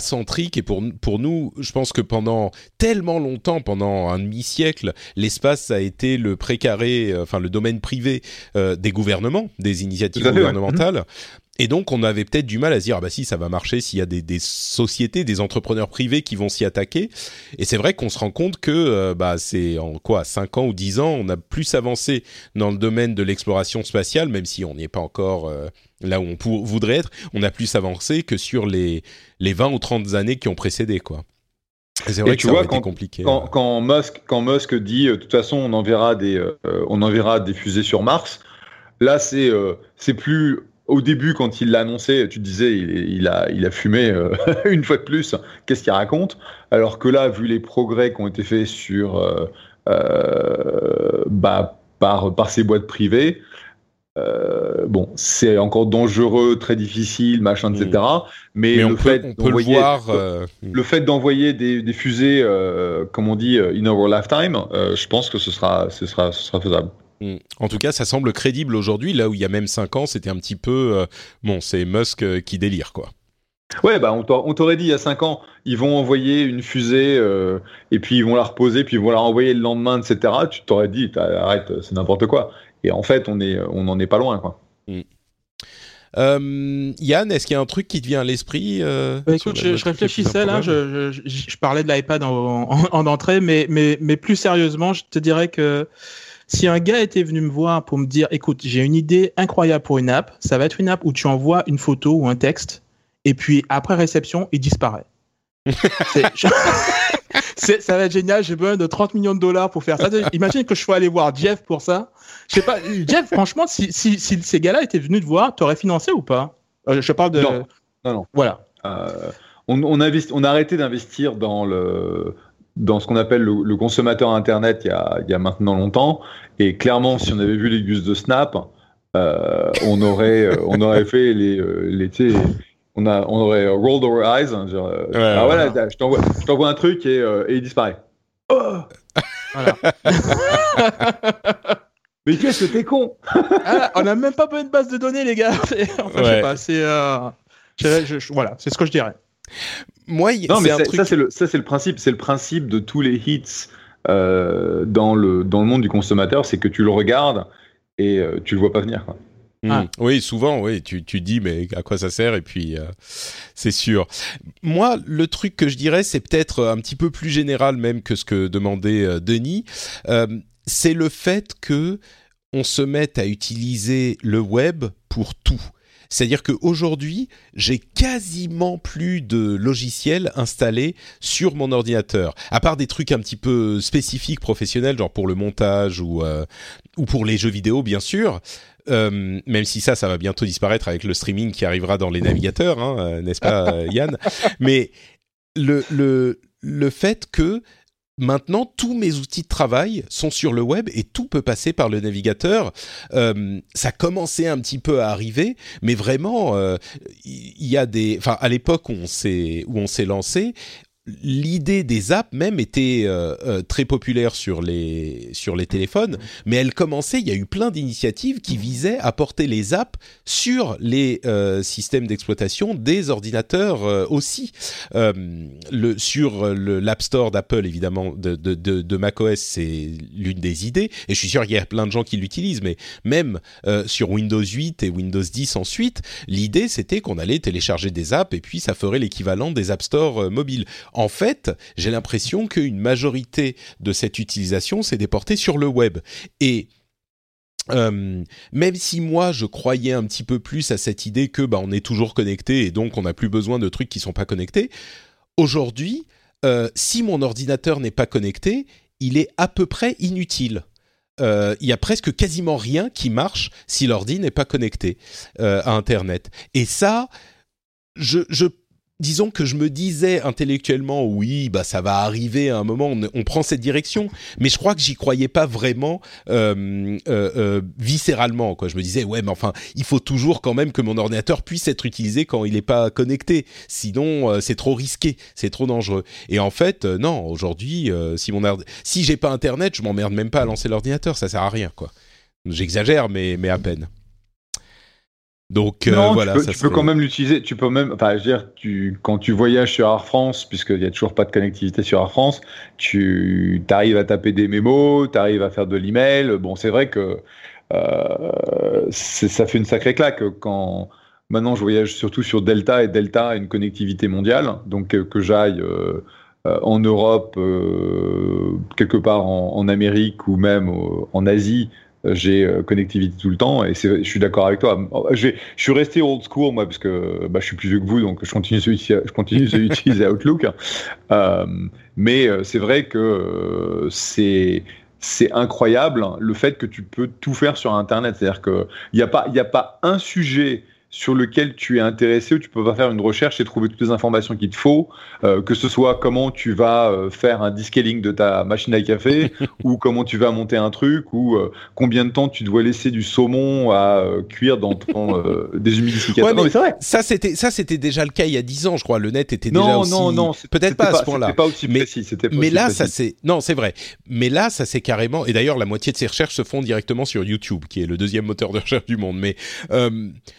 centrique et pour pour nous, je pense que pendant tellement longtemps, pendant un demi-siècle, l'espace a été le précaré, euh, enfin le domaine privé euh, des gouvernements, des initiatives gouvernementales. Et donc, on avait peut-être du mal à se dire, ah bah si, ça va marcher s'il y a des, des, sociétés, des entrepreneurs privés qui vont s'y attaquer. Et c'est vrai qu'on se rend compte que, euh, bah, c'est en quoi, 5 ans ou 10 ans, on a plus avancé dans le domaine de l'exploration spatiale, même si on n'y est pas encore euh, là où on voudrait être, on a plus avancé que sur les, les 20 ou 30 années qui ont précédé, quoi. C'est vrai que tu ça vois, quand, compliqué. Quand, quand, Musk, quand Musk dit, euh, de toute façon, on enverra des, on enverra des fusées sur Mars, là, c'est, c'est plus au début, quand il l'a annoncé, tu te disais, il, a, il a fumé euh, une fois de plus. Qu'est-ce qu'il raconte? Alors que là, vu les progrès qui ont été faits sur, euh, euh, bah, par, par ces boîtes privées, bon, c'est encore dangereux, très difficile, machin, etc. Mm. Mais, le, fait le, fait d'envoyer des, des, fusées, comme on dit, in our lifetime, je pense que ce sera, ce sera, ce sera faisable. Mm. En tout cas, ça semble crédible aujourd'hui, là où il y a même 5 ans, c'était un petit peu... Euh, bon, c'est Musk euh, qui délire, quoi. Ouais, bah on t'aurait dit il y a 5 ans, ils vont envoyer une fusée, euh, et puis ils vont la reposer, puis ils vont la renvoyer le lendemain, etc. Tu t'aurais dit, arrête, c'est n'importe quoi. Et en fait, on est, on n'en est pas loin, quoi. Mm. Yann, est-ce qu'il y a un truc qui te vient à l'esprit bah, Écoute, je, réfléchissais là, je, je, parlais de l'iPad en, en, entrée, mais, mais, mais plus sérieusement, je te dirais que si un gars était venu me voir pour me dire, écoute, j'ai une idée incroyable pour une app, ça va être une app où tu envoies une photo ou un texte, et puis après réception, il disparaît. ça va être génial, j'ai besoin de 30 millions de dollars pour faire ça. Imagine que je sois aller voir Jeff pour ça. Je sais pas, Jeff, franchement, si, si, si ces gars-là étaient venus te voir, t'aurais financé ou pas? Euh, Je parle de. Non, non, non. Voilà. Euh, on, on, on, a arrêté d'investir dans le dans ce qu'on appelle le, consommateur Internet il y, a, il y, a, maintenant longtemps. Et clairement, si on avait vu les gus de Snap, euh, on, aurait, on aurait fait les, euh, les on, a, on aurait rolled our eyes. Hein, genre, ah voilà, je t'envoie un truc et, et il disparaît. Oh voilà. Mais qu'est-ce que t'es con ah, On n'a même pas besoin de base de données, les gars. enfin, je sais pas, c'est. voilà, c'est ce que je dirais. Moi, non, mais ça, c'est le, ça, c'est le principe. C'est le principe de tous les hits euh, dans, le, dans le monde du consommateur, c'est que tu le regardes et euh, tu le vois pas venir. Quoi. Hmm. Ah. Oui, souvent, oui, tu, tu dis, mais à quoi ça sert Et puis, euh, c'est sûr. Moi, le truc que je dirais, c'est peut-être un petit peu plus général même que ce que demandait Denis. c'est le fait que on se mette à utiliser le web pour tout. C'est-à-dire qu'aujourd'hui, j'ai quasiment plus de logiciels installés sur mon ordinateur, à part des trucs un petit peu spécifiques professionnels, genre pour le montage ou, euh, ou pour les jeux vidéo, bien sûr. Euh, même si ça, ça va bientôt disparaître avec le streaming qui arrivera dans les navigateurs, hein, euh, n'est-ce pas, Yann? Mais le, le, le fait que maintenant tous mes outils de travail sont sur le web et tout peut passer par le navigateur. Euh, ça commençait un petit peu à arriver, mais vraiment, euh, il y a des, enfin à l'époque où on s'est où on s'est lancé, l'idée des apps même était euh, euh, très populaire sur les sur les téléphones, mais elle commençait. Il y a eu plein d'initiatives qui visaient à porter les apps sur les euh, systèmes d'exploitation des ordinateurs aussi. le sur l'App Store d'Apple évidemment de, de, de, de macOS c'est l'une des idées et je suis sûr qu'il y a plein de gens qui l'utilisent, mais même sur Windows 8 et Windows 10 ensuite, l'idée c'était qu'on allait télécharger des apps et puis ça ferait l'équivalent des App Store mobiles en fait, j'ai l'impression qu'une majorité de cette utilisation s'est déportée sur le web. Et euh, même si moi je croyais un petit peu plus à cette idée que bah, on est toujours connecté et donc on n'a plus besoin de trucs qui sont pas connectés, aujourd'hui, euh, si mon ordinateur n'est pas connecté, il est à peu près inutile. Euh, il y a presque quasiment rien qui marche si l'ordi n'est pas connecté à Internet. Et ça, je disons que je me disais intellectuellement, oui, bah ça va arriver à un moment, on, prend cette direction, mais je crois que j'y croyais pas vraiment euh, euh, euh, viscéralement. Quoi. Je me disais, ouais, mais enfin, il faut toujours quand même que mon ordinateur puisse être utilisé quand il n'est pas connecté, sinon c'est trop risqué, c'est trop dangereux. Et en fait, non, aujourd'hui, si mon si j'ai pas internet, je m'emmerde même pas à lancer l'ordinateur, ça sert à rien, quoi. J'exagère, mais mais à peine. Donc non, voilà, tu peux, tu peux quand même l'utiliser. Tu peux même, enfin, je veux dire, tu, quand tu voyages sur Air France, puisqu'il n'y a toujours pas de connectivité sur Air France, tu arrives à taper des mémos, tu arrives à faire de l'email. Bon, c'est vrai que euh, ça fait une sacrée claque quand maintenant je voyage surtout sur Delta et Delta a une connectivité mondiale, donc euh, que j'aille euh, en Europe, quelque part en, Amérique ou même en Asie, j'ai connectivité tout le temps et je suis d'accord avec toi. Je, suis resté old school moi parce que bah, je suis plus vieux que vous donc je continue je continue d'utiliser Outlook. mais c'est vrai que c'est c'est incroyable le fait que tu peux tout faire sur Internet. C'est-à-dire qu'il n'y a, pas, a pas un sujet sur lequel tu es intéressé où tu peux pas faire une recherche et trouver toutes les informations qu'il te faut, euh, que ce soit comment tu vas euh, faire un descaling de ta machine à café ou comment tu vas monter un truc ou euh, combien de temps tu dois laisser du saumon à cuire dans ton déshumidificateur. Ouais, mais Ça c'était ça c'était déjà le cas il y a 10 ans, je crois. Le net était déjà aussi non non peut-être pas à ce point-là. pas aussi mais, précis. mais là ça c'est non c'est vrai. Mais là ça c'est carrément et d'ailleurs la moitié de ces recherches se font directement sur YouTube qui est le deuxième moteur de recherche du monde. Mais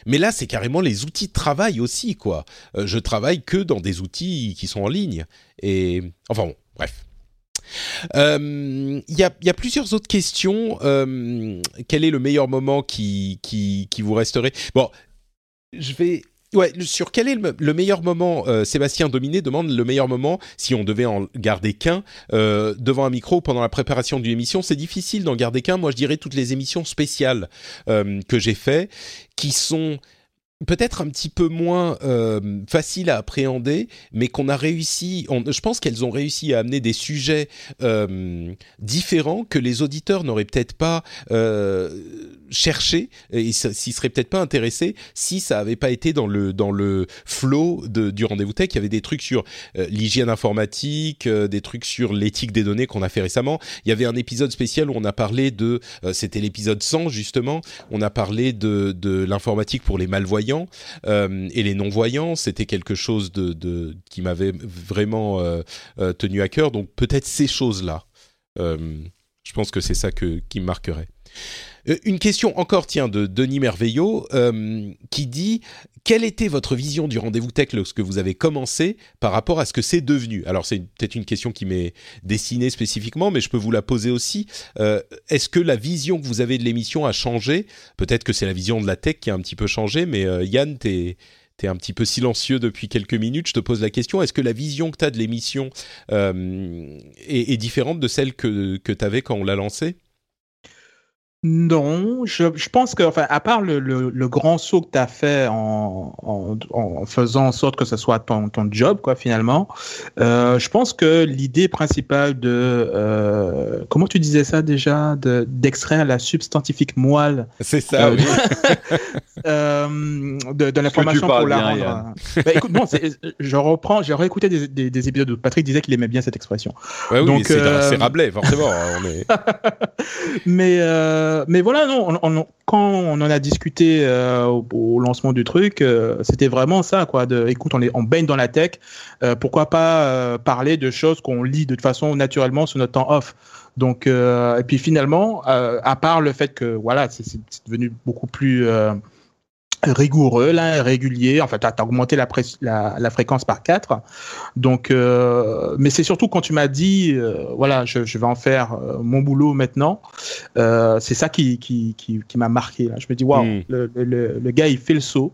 mais là c'est carrément les outils de travail aussi, quoi. Euh, je travaille que dans des outils qui sont en ligne. Et enfin bon, bref. Il euh, y, a, plusieurs autres questions. Euh, quel est le meilleur moment qui, qui, qui vous resterait? Bon, je vais sur quel est le, meilleur moment Sébastien Dominé demande le meilleur moment, si on devait en garder qu'un, devant un micro pendant la préparation d'une émission. C'est difficile d'en garder qu'un. Moi, je dirais toutes les émissions spéciales que j'ai fait, qui sont peut-être un petit peu moins euh, facile à appréhender, mais qu'on a réussi, je pense qu'elles ont réussi à amener des sujets euh, différents que les auditeurs n'auraient peut-être pas euh, cherché et s'y seraient peut-être pas intéressés si ça avait pas été dans le dans le flow de, du rendez-vous tech. Il y avait des trucs sur euh, l'hygiène informatique, euh, des trucs sur l'éthique des données qu'on a fait récemment. Il y avait un épisode spécial où on a parlé de, c'était l'épisode 100 justement, on a parlé de, de l'informatique pour les malvoyants euh, et les non-voyants, c'était quelque chose de, qui m'avait vraiment euh, euh, tenu à cœur. Donc peut-être ces choses-là. je pense que c'est ça que, qui me marquerait. Une question encore, tiens, de Denis Merveillot, qui dit quelle était votre vision du rendez-vous tech lorsque vous avez commencé par rapport à ce que c'est devenu? Alors c'est peut-être une question qui m'est destinée spécifiquement, mais je peux vous la poser aussi. Euh, est-ce que la vision que vous avez de l'émission a changé? Peut-être que c'est la vision de la tech qui a un petit peu changé, mais euh, Yann, tu es un petit peu silencieux depuis quelques minutes. Je te pose la question, est-ce que la vision que tu as de l'émission euh, est, est, différente de celle que, que tu avais quand on l'a lancée? Non, je, je, pense que, enfin, à part le, le, le grand saut que tu as fait en, en, en, faisant en sorte que ce soit ton, ton job, quoi, finalement, euh, je pense que l'idée principale de, euh, comment tu disais ça déjà, d'extraire la substantifique moelle. C'est ça, euh, oui. de, de l'information pour la rendre. Bah, écoute, bon, je reprends, j'ai réécouté des, des, des, épisodes où Patrick disait qu'il aimait bien cette expression. Ouais, oui, c'est Rabelais, forcément. Hein, est... Mais, euh, mais voilà, non, quand on en a discuté euh, au, lancement du truc, euh, c'était vraiment ça, quoi. De, écoute, on, est, on baigne dans la tech, pourquoi pas parler de choses qu'on lit de toute façon naturellement sur notre temps off. Donc, et puis finalement, à part le fait que voilà, c'est devenu beaucoup plus rigoureux, là, régulier. En fait, tu as augmenté la, la, la, fréquence par 4. Donc, euh, mais c'est surtout quand tu m'as dit, euh, voilà, je, je, vais en faire euh, mon boulot maintenant. Euh, c'est ça qui, qui, qui, qui m'a marqué. Là. Je me dis, waouh, hmm. le, le, le, gars, il fait le saut.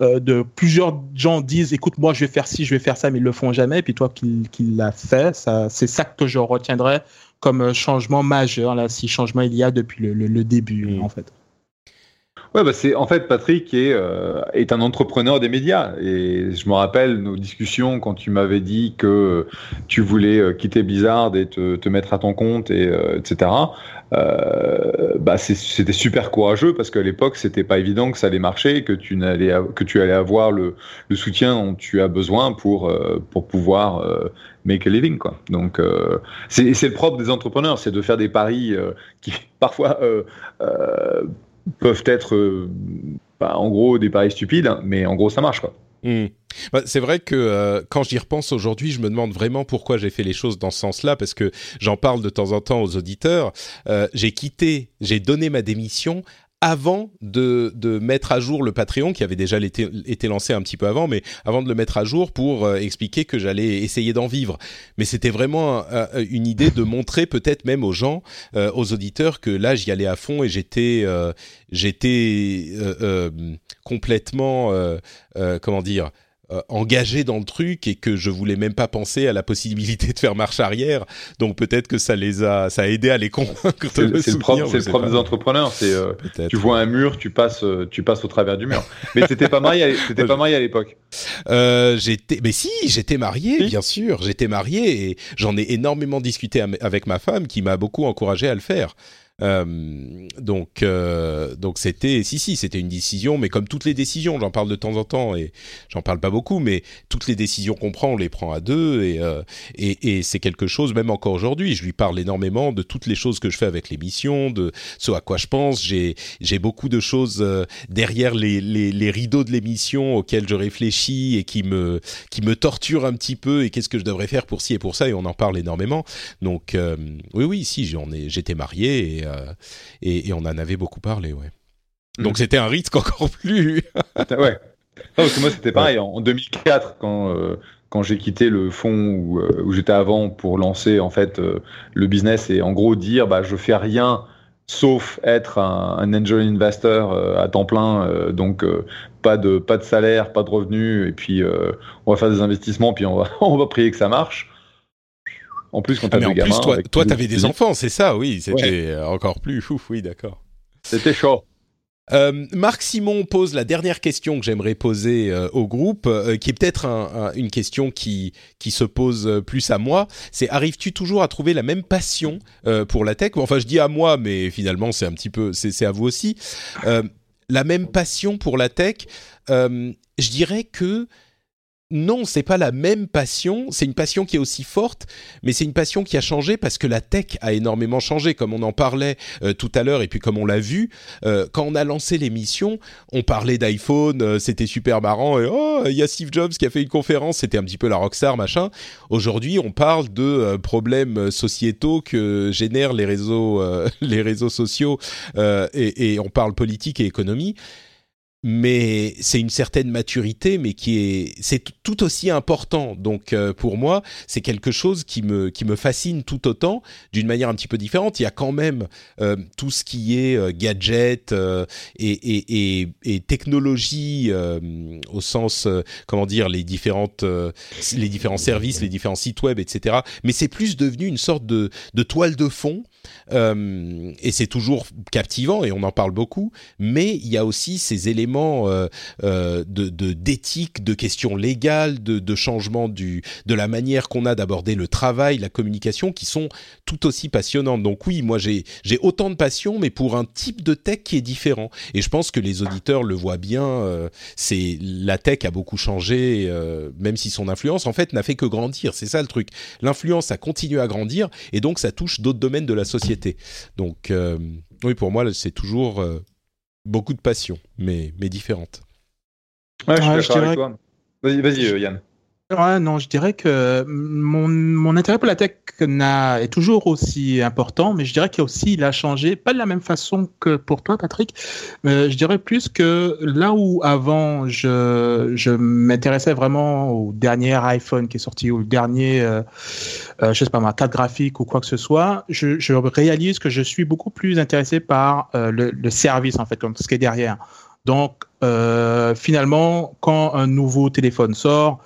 de plusieurs gens disent, écoute, moi, je vais faire ci, je vais faire ça, mais ils le font jamais. Et puis toi, qui, qui l'a fait, ça, c'est ça que je retiendrai comme changement majeur, là, si changement il y a depuis le, le début, hmm. en fait. Ouais, bah c'est en fait Patrick est, euh, est un entrepreneur des médias et je me rappelle nos discussions quand tu m'avais dit que tu voulais euh, quitter Blizzard et te, te mettre à ton compte et euh, etc. Euh, bah c'était super courageux parce qu'à l'époque c'était pas évident que ça allait marcher, que tu n'allais que tu allais avoir le, le, soutien dont tu as besoin pour pour pouvoir make a living quoi. Donc c'est le propre des entrepreneurs, c'est de faire des paris qui parfois peuvent être, euh, bah, en gros, des paris stupides, mais en gros, ça marche, quoi. Hmm. Bah, c'est vrai que euh, quand j'y repense aujourd'hui, je me demande vraiment pourquoi j'ai fait les choses dans ce sens-là, parce que j'en parle de temps en temps aux auditeurs. Euh, j'ai quitté, j'ai donné ma démission avant de, de, mettre à jour le Patreon, qui avait déjà été, été, lancé un petit peu avant, mais avant de le mettre à jour pour euh, expliquer que j'allais essayer d'en vivre. Mais c'était vraiment une idée de montrer peut-être même aux gens, euh, aux auditeurs, que là j'y allais à fond et j'étais, euh, j'étais complètement, comment dire, euh, engagé dans le truc et que je voulais même pas penser à la possibilité de faire marche arrière. Donc peut-être que ça les a, ça a aidé à les convaincre. C'est le problème des entrepreneurs. C'est euh, tu vois un mur, tu passes, euh, tu passes au travers du mur. Mais t'étais pas marié, t'étais pas marié à l'époque. Euh, j'étais, mais si, j'étais marié, bien sûr, j'étais marié et j'en ai énormément discuté avec ma femme qui m'a beaucoup encouragé à le faire. Euh, donc, euh, donc c'était, si, si, c'était une décision, mais comme toutes les décisions, j'en parle de temps en temps et j'en parle pas beaucoup, mais toutes les décisions qu'on prend, on les prend à deux et, euh, et, et c'est quelque chose, même encore aujourd'hui, je lui parle énormément de toutes les choses que je fais avec l'émission, de ce à quoi je pense. J'ai, j'ai beaucoup de choses derrière les, les, les rideaux de l'émission auxquelles je réfléchis et qui me, qui me torturent un petit peu et qu'est-ce que je devrais faire pour ci et pour ça et on en parle énormément. Donc, oui, oui, si, j'en ai, j'étais marié et euh, et, on en avait beaucoup parlé, ouais. Donc mhm. c'était un risque encore plus. ouais. parce que moi c'était pareil en 2004 quand euh, quand j'ai quitté le fonds où, euh, où j'étais avant pour lancer en fait le business et en gros dire bah je fais rien sauf être un, angel investor à temps plein donc pas de pas de salaire pas de revenus et puis on va faire des investissements puis on va on va prier que ça marche en plus, quand ah, t'as des gamins. Plus, toi, toi, t'avais des enfants, c'est ça, oui. C'était encore plus fou, oui, d'accord. C'était chaud. Euh, Marc Simon pose la dernière question que j'aimerais poser euh, au groupe, euh, qui est peut-être une question qui, qui se pose plus à moi. C'est arrives-tu toujours à trouver la même passion pour la tech? Enfin, je dis à moi, mais finalement, c'est un petit peu, c'est à vous aussi. la même passion pour la tech. je dirais que non, c'est pas la même passion. C'est une passion qui est aussi forte, mais c'est une passion qui a changé parce que la tech a énormément changé, comme on en parlait euh, tout à l'heure et puis comme on l'a vu euh, quand on a lancé l'émission, on parlait d'iPhone, euh, c'était super marrant et oh, il y a Steve Jobs qui a fait une conférence, c'était un petit peu la rockstar machin. Aujourd'hui, on parle de problèmes sociétaux que génèrent les réseaux, les réseaux sociaux et, et on parle politique et économie mais c'est une certaine maturité, mais qui est c'est tout aussi important. Donc euh, pour moi, c'est quelque chose qui me qui me fascine tout autant, d'une manière un petit peu différente. Il y a quand même euh, tout ce qui est euh, gadget et, et, et, et, technologie au sens comment dire les différentes les différents services, les différents sites web, etc. Mais c'est plus devenu une sorte de de toile de fond euh, et c'est toujours captivant et on en parle beaucoup, mais il y a aussi ces éléments euh, euh, de d'éthique, de, questions légales, de, changement du, de la manière qu'on a d'aborder le travail, la communication, qui sont tout aussi passionnantes. Donc oui, moi j'ai j'ai autant de passion, mais pour un type de tech qui est différent. Et je pense que les auditeurs le voient bien. c'est la tech a beaucoup changé, même si son influence en fait n'a fait que grandir. C'est ça le truc. L'influence a continué à grandir et donc ça touche d'autres domaines de la société société. Donc, euh, oui, pour moi, c'est toujours euh, beaucoup de passion, mais, mais différentes. Ouais, je suis d'accord avec toi. Vas-y, vas-y euh, Yann. Non, je dirais que mon, intérêt pour la tech est toujours aussi important, mais je dirais qu'il a aussi, a changé, pas de la même façon que pour toi, Patrick. Mais je dirais plus que là où avant, je, m'intéressais vraiment au dernier iPhone qui est sorti, ou le dernier, euh, euh, je sais pas, ma carte graphique ou quoi que ce soit, je, réalise que je suis beaucoup plus intéressé par euh, le, le service, en fait, comme ce qui est derrière. Donc, euh, finalement, quand un nouveau téléphone sort,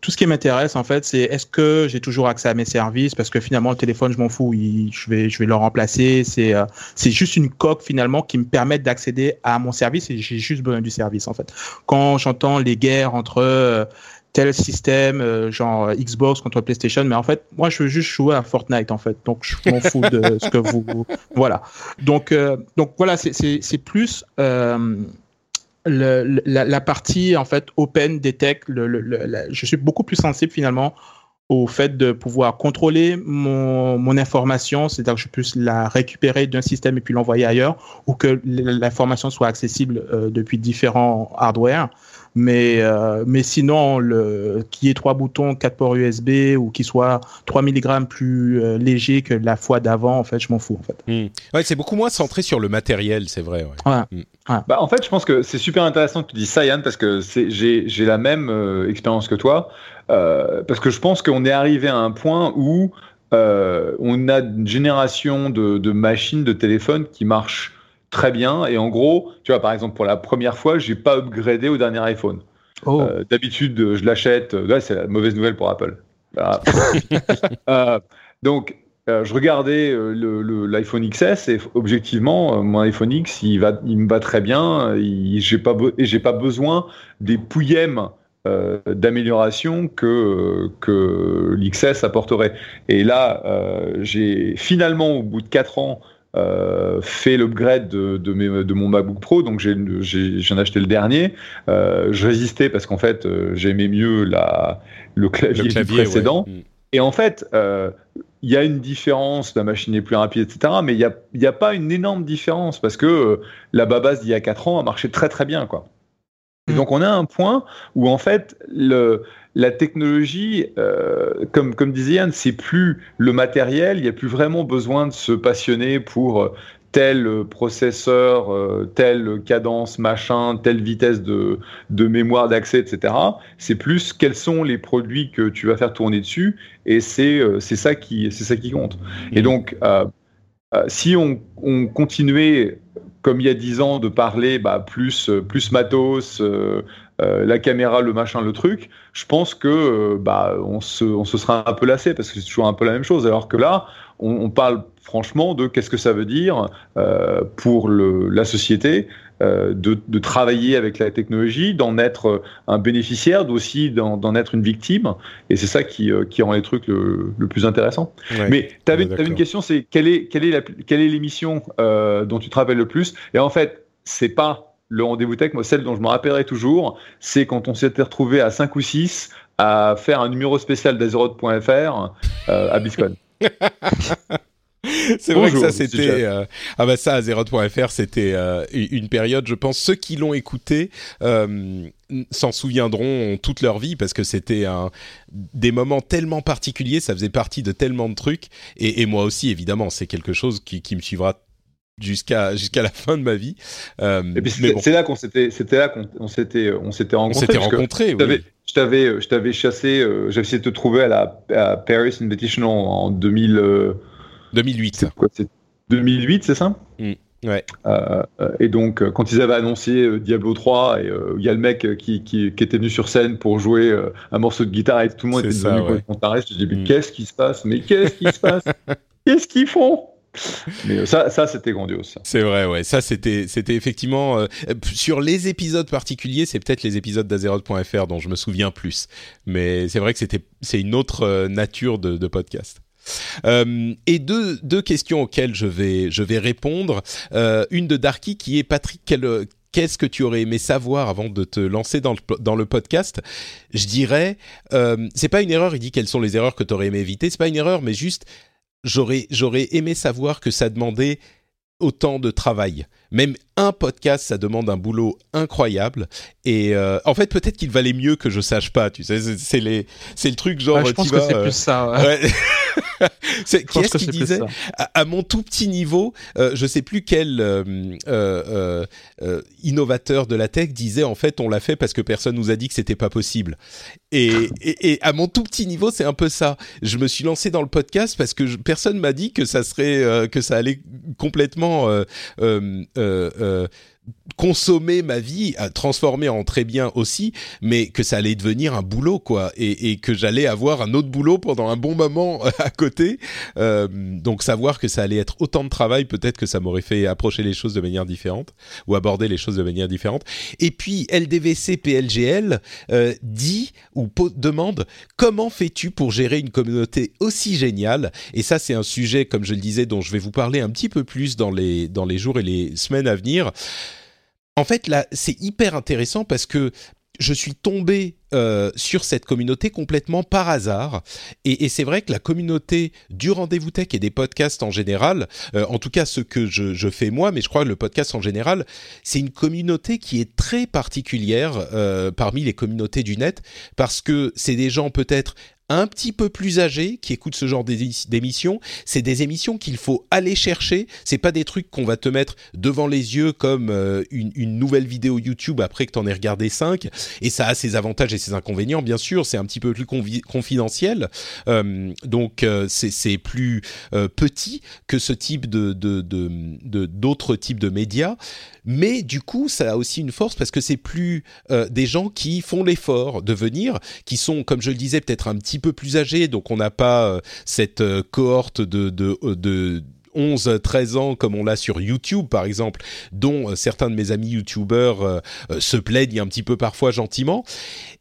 tout ce qui m'intéresse en fait, c'est est-ce que j'ai toujours accès à mes services? Parce que finalement le téléphone, je m'en fous, je vais je vais le remplacer. C'est euh, c'est juste une coque finalement qui me permet d'accéder à mon service et j'ai juste besoin du service en fait. Quand j'entends les guerres entre euh, tel système, euh, genre Xbox contre PlayStation, mais en fait, moi, je veux juste jouer à Fortnite, en fait. Donc, je m'en fous de ce que vous, voilà. Donc, donc voilà, c'est c'est plus la, partie en fait open des tech, le, le, je suis beaucoup plus sensible finalement au fait de pouvoir contrôler mon, mon information, c'est-à-dire que je puisse la récupérer d'un système et puis l'envoyer ailleurs, ou que l'information soit accessible euh, depuis différents hardware. Mais, euh, mais sinon, le, qui ait trois boutons, quatre ports USB ou qui soit 3 mg plus euh, léger que la fois d'avant, en fait, je m'en fous. En fait. Hmm. Ouais, c'est beaucoup moins centré sur le matériel, c'est vrai. Ouais. Ouais. Bah, en fait, je pense que c'est super intéressant que tu dis ça, Yann, parce que j'ai la même euh, expérience que toi. Euh, parce que je pense qu'on est arrivé à un point où euh, on a une génération de, de, machines, de téléphones qui marchent très bien. Et en gros, tu vois, par exemple, pour la première fois, j'ai pas upgradé au dernier iPhone. Oh. Euh, D'habitude, je l'achète. Là, c'est la mauvaise nouvelle pour Apple. Voilà. donc, euh, je regardais euh, l'iPhone XS et objectivement, euh, mon iPhone X, il, va, il me va très bien. J'ai pas, et j'ai pas besoin des pouillèmes euh, d'amélioration que, que l'XS apporterait. Et là, euh, j'ai finalement, au bout de 4 ans, euh, fait l'upgrade de, de, mes, de, mon MacBook Pro, donc j'ai ai acheté le dernier. Euh, je résistais parce qu'en fait, j'aimais mieux la, le, clavier, le clavier du précédent. Ouais. Et en fait, euh, il y a une différence, la machine est plus rapide, etc. Mais il n'y a, y a, pas une énorme différence parce que euh, la Babas d'il y a 4 ans a marché très très bien. Quoi. Et donc on a un point où en fait le, la technologie, euh, comme, comme disait Yann, c'est plus le matériel, il n'y a plus vraiment besoin de se passionner pour tel processeur, euh, telle cadence, machin, telle vitesse de, de mémoire d'accès, etc. C'est plus quels sont les produits que tu vas faire tourner dessus, et c'est euh, c'est ça qui ça qui compte. Et donc euh, euh, si on, on, continuait comme il y a dix ans de parler bah, plus plus matos. La caméra, le machin, le truc, je pense que bah, on, se, on se sera un peu lassé parce que c'est toujours un peu la même chose. Alors que là, on, on parle franchement de qu'est-ce que ça veut dire euh, pour le, la société euh, de, de, travailler avec la technologie, d'en être un bénéficiaire, d'aussi d'en être une victime. Et c'est ça qui, euh, qui rend les trucs le, le plus intéressant. Ouais, Mais tu avais, avais, une question, c'est quelle est quelle est la, quelle est l'émission euh, dont tu te rappelles le plus? Et en fait, c'est pas le rendez-vous tech, moi, celle dont je me rappellerai toujours, c'est quand on s'était retrouvé à 5 ou 6 à faire un numéro spécial d'Azeroth.fr à BlizzCon. C'est vrai que ça c'était euh, ah bah ça Azeroth.fr c'était euh, une période je pense ceux qui l'ont écouté euh, s'en souviendront toute leur vie parce que c'était un des moments tellement particuliers ça faisait partie de tellement de trucs et, et moi aussi évidemment c'est quelque chose qui, qui me suivra jusqu'à jusqu'à la fin de ma vie. Euh, c'est bon. là qu'on s'était c'était là qu'on s'était on s'était rencontrés. On s'était rencontrés. Oui. Je t'avais je t'avais chassé. Euh, J'avais essayé de te trouver à la à Paris Invitational en 2000. Euh, 2008. Quoi, 2008, c'est ça? Mmh. Ouais. Euh, et donc, quand ils avaient annoncé euh, Diablo 3, et il euh, y a le mec qui, qui, qui, était venu sur scène pour jouer un morceau de guitare et tout le monde était ça, devenu ouais. guitariste, je dis, mais mmh. qu'est-ce qui se passe? Mais qu'est-ce qui se passe? Qu'est-ce qu'ils font? Mais ça, ça c'était grandiose. C'est vrai, ouais. Ça, c'était, c'était effectivement euh, sur les épisodes particuliers. C'est peut-être les épisodes d'Azeroth.fr dont je me souviens plus. Mais c'est vrai que c'était, c'est une autre euh, nature de, de podcast. Euh, et deux, deux questions auxquelles je vais, je vais répondre. Euh, une de Darky qui est Patrick, quel, qu'est-ce que tu aurais aimé savoir avant de te lancer dans le, dans le podcast? Je dirais, euh, c'est pas une erreur, il dit quelles sont les erreurs que tu aurais aimé éviter, c'est pas une erreur, mais juste, j'aurais, j'aurais aimé savoir que ça demandait autant de travail. Même un podcast, ça demande un boulot incroyable. Et euh, en fait, peut-être qu'il valait mieux que je sache pas. Tu sais, c'est les, c'est le truc genre. Ouais, je pense que c'est euh... plus ça. Ouais. ouais. c'est qui est-ce qui disait à, à, mon tout petit niveau, euh, je sais plus quel euh, innovateur de la tech disait en fait on l'a fait parce que personne nous a dit que c'était pas possible. Et, et, et, à mon tout petit niveau, c'est un peu ça. Je me suis lancé dans le podcast parce que je, personne m'a dit que ça serait que ça allait complètement Uh. uh consommer ma vie, à transformer en très bien aussi, mais que ça allait devenir un boulot quoi, et, et que j'allais avoir un autre boulot pendant un bon moment à côté. Euh, donc savoir que ça allait être autant de travail, peut-être que ça m'aurait fait approcher les choses de manière différente ou aborder les choses de manière différente. Et puis LDVC PLGL euh, dit ou demande comment fais-tu pour gérer une communauté aussi géniale? Et ça c'est un sujet, comme je le disais, dont je vais vous parler un petit peu plus dans les dans les jours et les semaines à venir. En fait, là, c'est hyper intéressant parce que je suis tombé euh, sur cette communauté complètement par hasard. Et, c'est vrai que la communauté du rendez-vous tech et des podcasts en général, euh, en tout cas ce que je, fais moi, mais je crois que le podcast en général, c'est une communauté qui est très particulière euh, parmi les communautés du net parce que c'est des gens peut-être un petit peu plus âgés qui écoutent ce genre d'émissions. C'est des émissions qu'il faut aller chercher. C'est pas des trucs qu'on va te mettre devant les yeux comme euh, une, nouvelle vidéo YouTube après que t'en aies regardé 5. Et ça a ses avantages et ses inconvénients, bien sûr. C'est un petit peu plus confidentiel. Euh, donc euh, c'est plus petit que ce type de d'autres types de médias. Mais du coup, ça a aussi une force parce que c'est plus des gens qui font l'effort de venir, qui sont, comme je le disais, peut-être un petit peu plus âgés, donc on n'a pas euh, cette euh, cohorte de, de, euh, de 11-13 ans comme on l'a sur YouTube par exemple, dont certains de mes amis YouTubeurs se plaignent un petit peu parfois gentiment.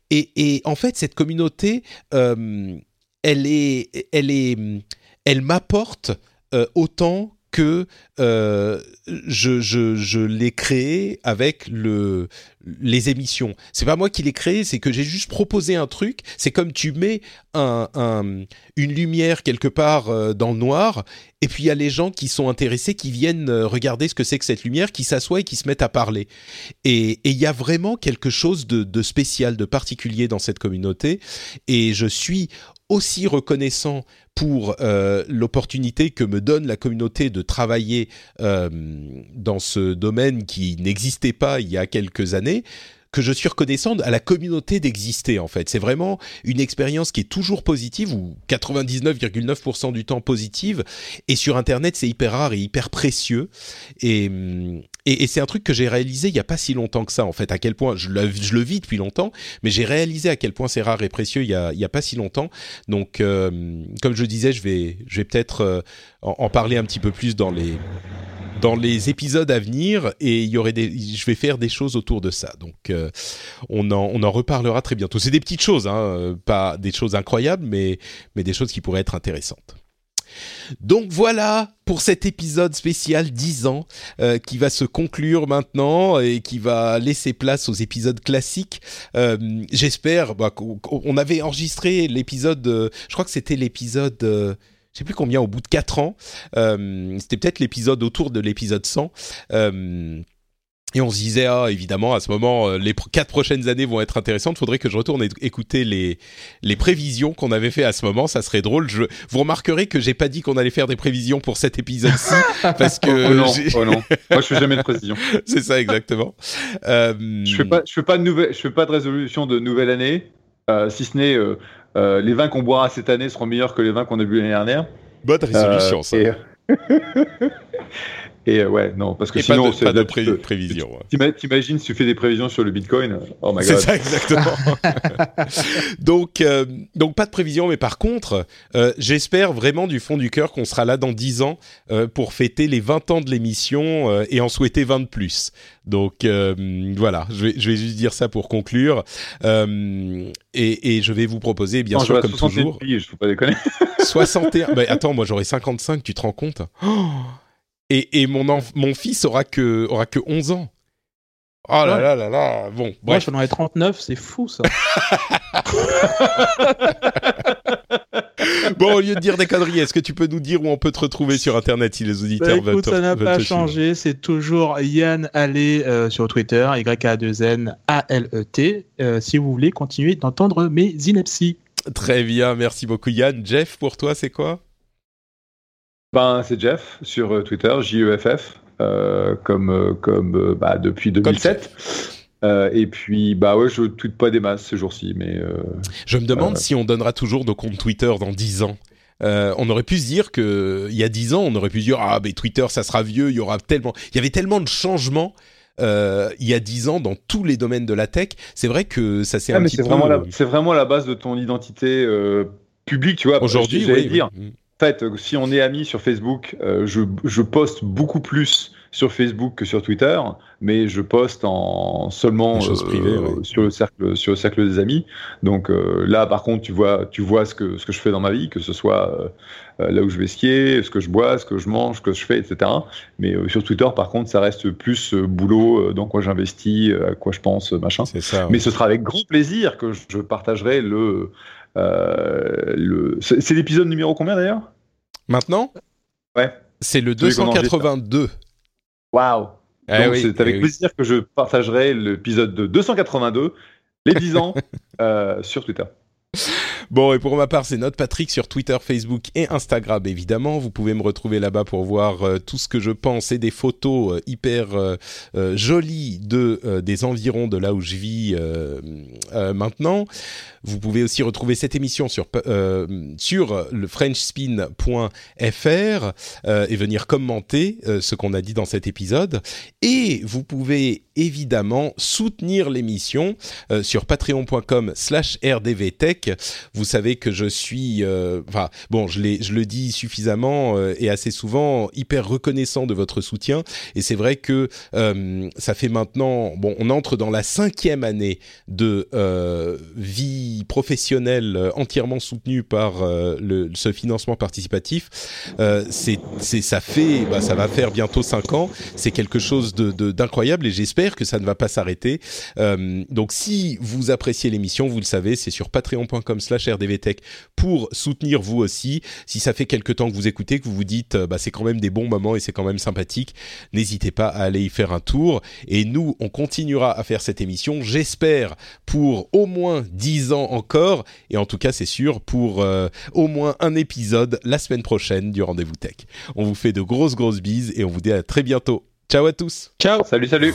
Et, et en fait, cette communauté, elle est, elle est, elle m'apporte autant que euh, je, je, je l'ai créé avec le, les émissions. C'est pas moi qui l'ai créé, c'est que j'ai juste proposé un truc. C'est comme tu mets un, un, une lumière quelque part euh, dans le noir, et puis il y a les gens qui sont intéressés, qui viennent euh, regarder ce que c'est que cette lumière, qui s'assoient et qui se mettent à parler. Et il y a vraiment quelque chose de, de spécial, de particulier dans cette communauté. Et je suis aussi reconnaissant pour euh, l'opportunité que me donne la communauté de travailler euh, dans ce domaine qui n'existait pas il y a quelques années que je suis reconnaissant à la communauté d'exister en fait. C'est vraiment une expérience qui est toujours positive ou 99,9% du temps positive et sur internet c'est hyper rare et hyper précieux et, c'est un truc que j'ai réalisé il y a pas si longtemps que ça en fait à quel point je le, vis depuis longtemps mais j'ai réalisé à quel point c'est rare et précieux il y a, il y a pas si longtemps donc euh, comme je disais je vais je vais peut-être euh, en parler un petit peu plus dans les dans les épisodes à venir et il y aurait je vais faire des choses autour de ça. Donc euh, on en on en reparlera très bientôt. C'est des petites choses, hein, euh, pas des choses incroyables, mais mais des choses qui pourraient être intéressantes. Donc voilà pour cet épisode spécial 10 ans euh, qui va se conclure maintenant et qui va laisser place aux épisodes classiques. J'espère bah, qu'on avait enregistré l'épisode, je crois que c'était l'épisode je sais plus combien, au bout de 4 ans. Euh, c'était peut-être l'épisode autour de l'épisode 100. Euh, et on se disait, ah, évidemment, à ce moment, euh, les quatre prochaines années vont être intéressantes. Il faudrait que je retourne écouter les, les prévisions qu'on avait fait à ce moment. Ça serait drôle. Je, vous remarquerez que j'ai pas dit qu'on allait faire des prévisions pour cet épisode-ci. parce que. Oh non, oh non. Moi, je fais jamais de prévisions. C'est ça, exactement. Je fais pas, je fais pas de nouvelle, je fais pas de résolution de nouvelle année, si ce n'est, euh, les vins qu'on boira cette année seront meilleurs que les vins qu'on a bu l'année dernière. Bonne résolution, ça. Et... Et euh, ouais, non, parce que sinon, c'est pas de, pré prévision. T'imagines tu fais des prévisions sur le Bitcoin Oh my god. C'est ça exactement. donc, euh, donc pas de prévision, mais par contre, euh, j'espère vraiment du fond du cœur qu'on sera là dans 10 ans pour fêter les 20 ans de l'émission et en souhaiter 20 de plus. Donc voilà, je vais, je vais juste dire ça pour conclure. Et, et, je vais vous proposer, bien sûr, comme toujours. Je peux pas déconner. 61. bah, attends, moi j'aurai 55, tu te rends compte? Oh et, et mon, mon fils aura que, aura que 11 ans. Oh là là là là, bon, bref. Moi, j'en ai 39, c'est fou ça. bon, au lieu de dire des conneries, est-ce que tu peux nous dire où on peut te retrouver sur Internet si les auditeurs bah, écoute, ça n'a pas changé, c'est toujours Yann Allé euh, sur Twitter, Y-A-2-N-A-L-E-T, euh, si vous voulez continuer d'entendre mes inepties. Très bien, merci beaucoup Yann. Jeff, pour toi, c'est quoi? Ben, c'est Jeff sur euh, Twitter, J-E-F-F, euh, comme, euh, comme bah, depuis 2007. et puis, bah ouais, je tweete pas des masses ces jours-ci, mais. je me demande si on donnera toujours nos comptes Twitter dans 10 ans. on aurait pu se dire que il y a 10 ans, on aurait pu se dire ah mais Twitter ça sera vieux, il y aura tellement, il y avait tellement de changements. il y a 10 ans dans tous les domaines de la tech. C'est vrai que ça s'est ah, un petit peu. C'est vraiment la base de ton identité publique, tu vois. Aujourd'hui, oui, dire. Mm. En fait, si on est amis sur Facebook, euh, je, poste beaucoup plus sur Facebook que sur Twitter, mais je poste en seulement euh, sur le cercle sur le cercle des amis. Donc euh, là, par contre, tu vois, tu vois ce que ce que je fais dans ma vie, que ce soit euh, là où je vais skier, ce que je bois, ce que je mange, ce que je fais, etc. Mais sur Twitter, par contre, ça reste plus boulot, dans quoi j'investis, à quoi je pense, machin. Ça, Mais ce sera avec grand plaisir que je partagerai le le. C'est l'épisode numéro combien d'ailleurs? Maintenant? Ouais. C'est le 282. Waouh eh c'est avec eh plaisir que je partagerai l'épisode de 282, les 10 ans, euh, sur Twitter. Bon, et pour ma part, c'est notre Patrick sur Twitter, Facebook et Instagram, évidemment. Vous pouvez me retrouver là-bas pour voir euh, tout ce que je pense et des photos euh, hyper euh, jolies de des environs de là où je vis maintenant. Vous pouvez aussi retrouver cette émission sur sur le frenchspin.fr et venir commenter ce qu'on a dit dans cet épisode. Et vous pouvez évidemment soutenir l'émission sur patreon.com/rdvtech vous savez que je suis, euh, enfin bon, je, je le dis suffisamment euh, et assez souvent, hyper reconnaissant de votre soutien. Et c'est vrai que euh, ça fait maintenant, bon, on entre dans la cinquième année de vie professionnelle entièrement soutenue par le, ce financement participatif. c'est, ça fait, bah, ça va faire bientôt cinq ans. C'est quelque chose de, d'incroyable et j'espère que ça ne va pas s'arrêter. donc si vous appréciez l'émission, vous le savez, c'est sur patreon.com/slash RDVTech pour soutenir vous aussi. Si ça fait quelque temps que vous écoutez, que vous vous dites euh, bah, c'est quand même des bons moments et c'est quand même sympathique, n'hésitez pas à aller y faire un tour. Et nous, on continuera à faire cette émission, j'espère, pour au moins 10 ans encore. Et en tout cas, c'est sûr, pour euh, au moins un épisode la semaine prochaine du Rendez-vous Tech. On vous fait de grosses, grosses bises et on vous dit à très bientôt. Ciao à tous. Ciao. Salut, salut.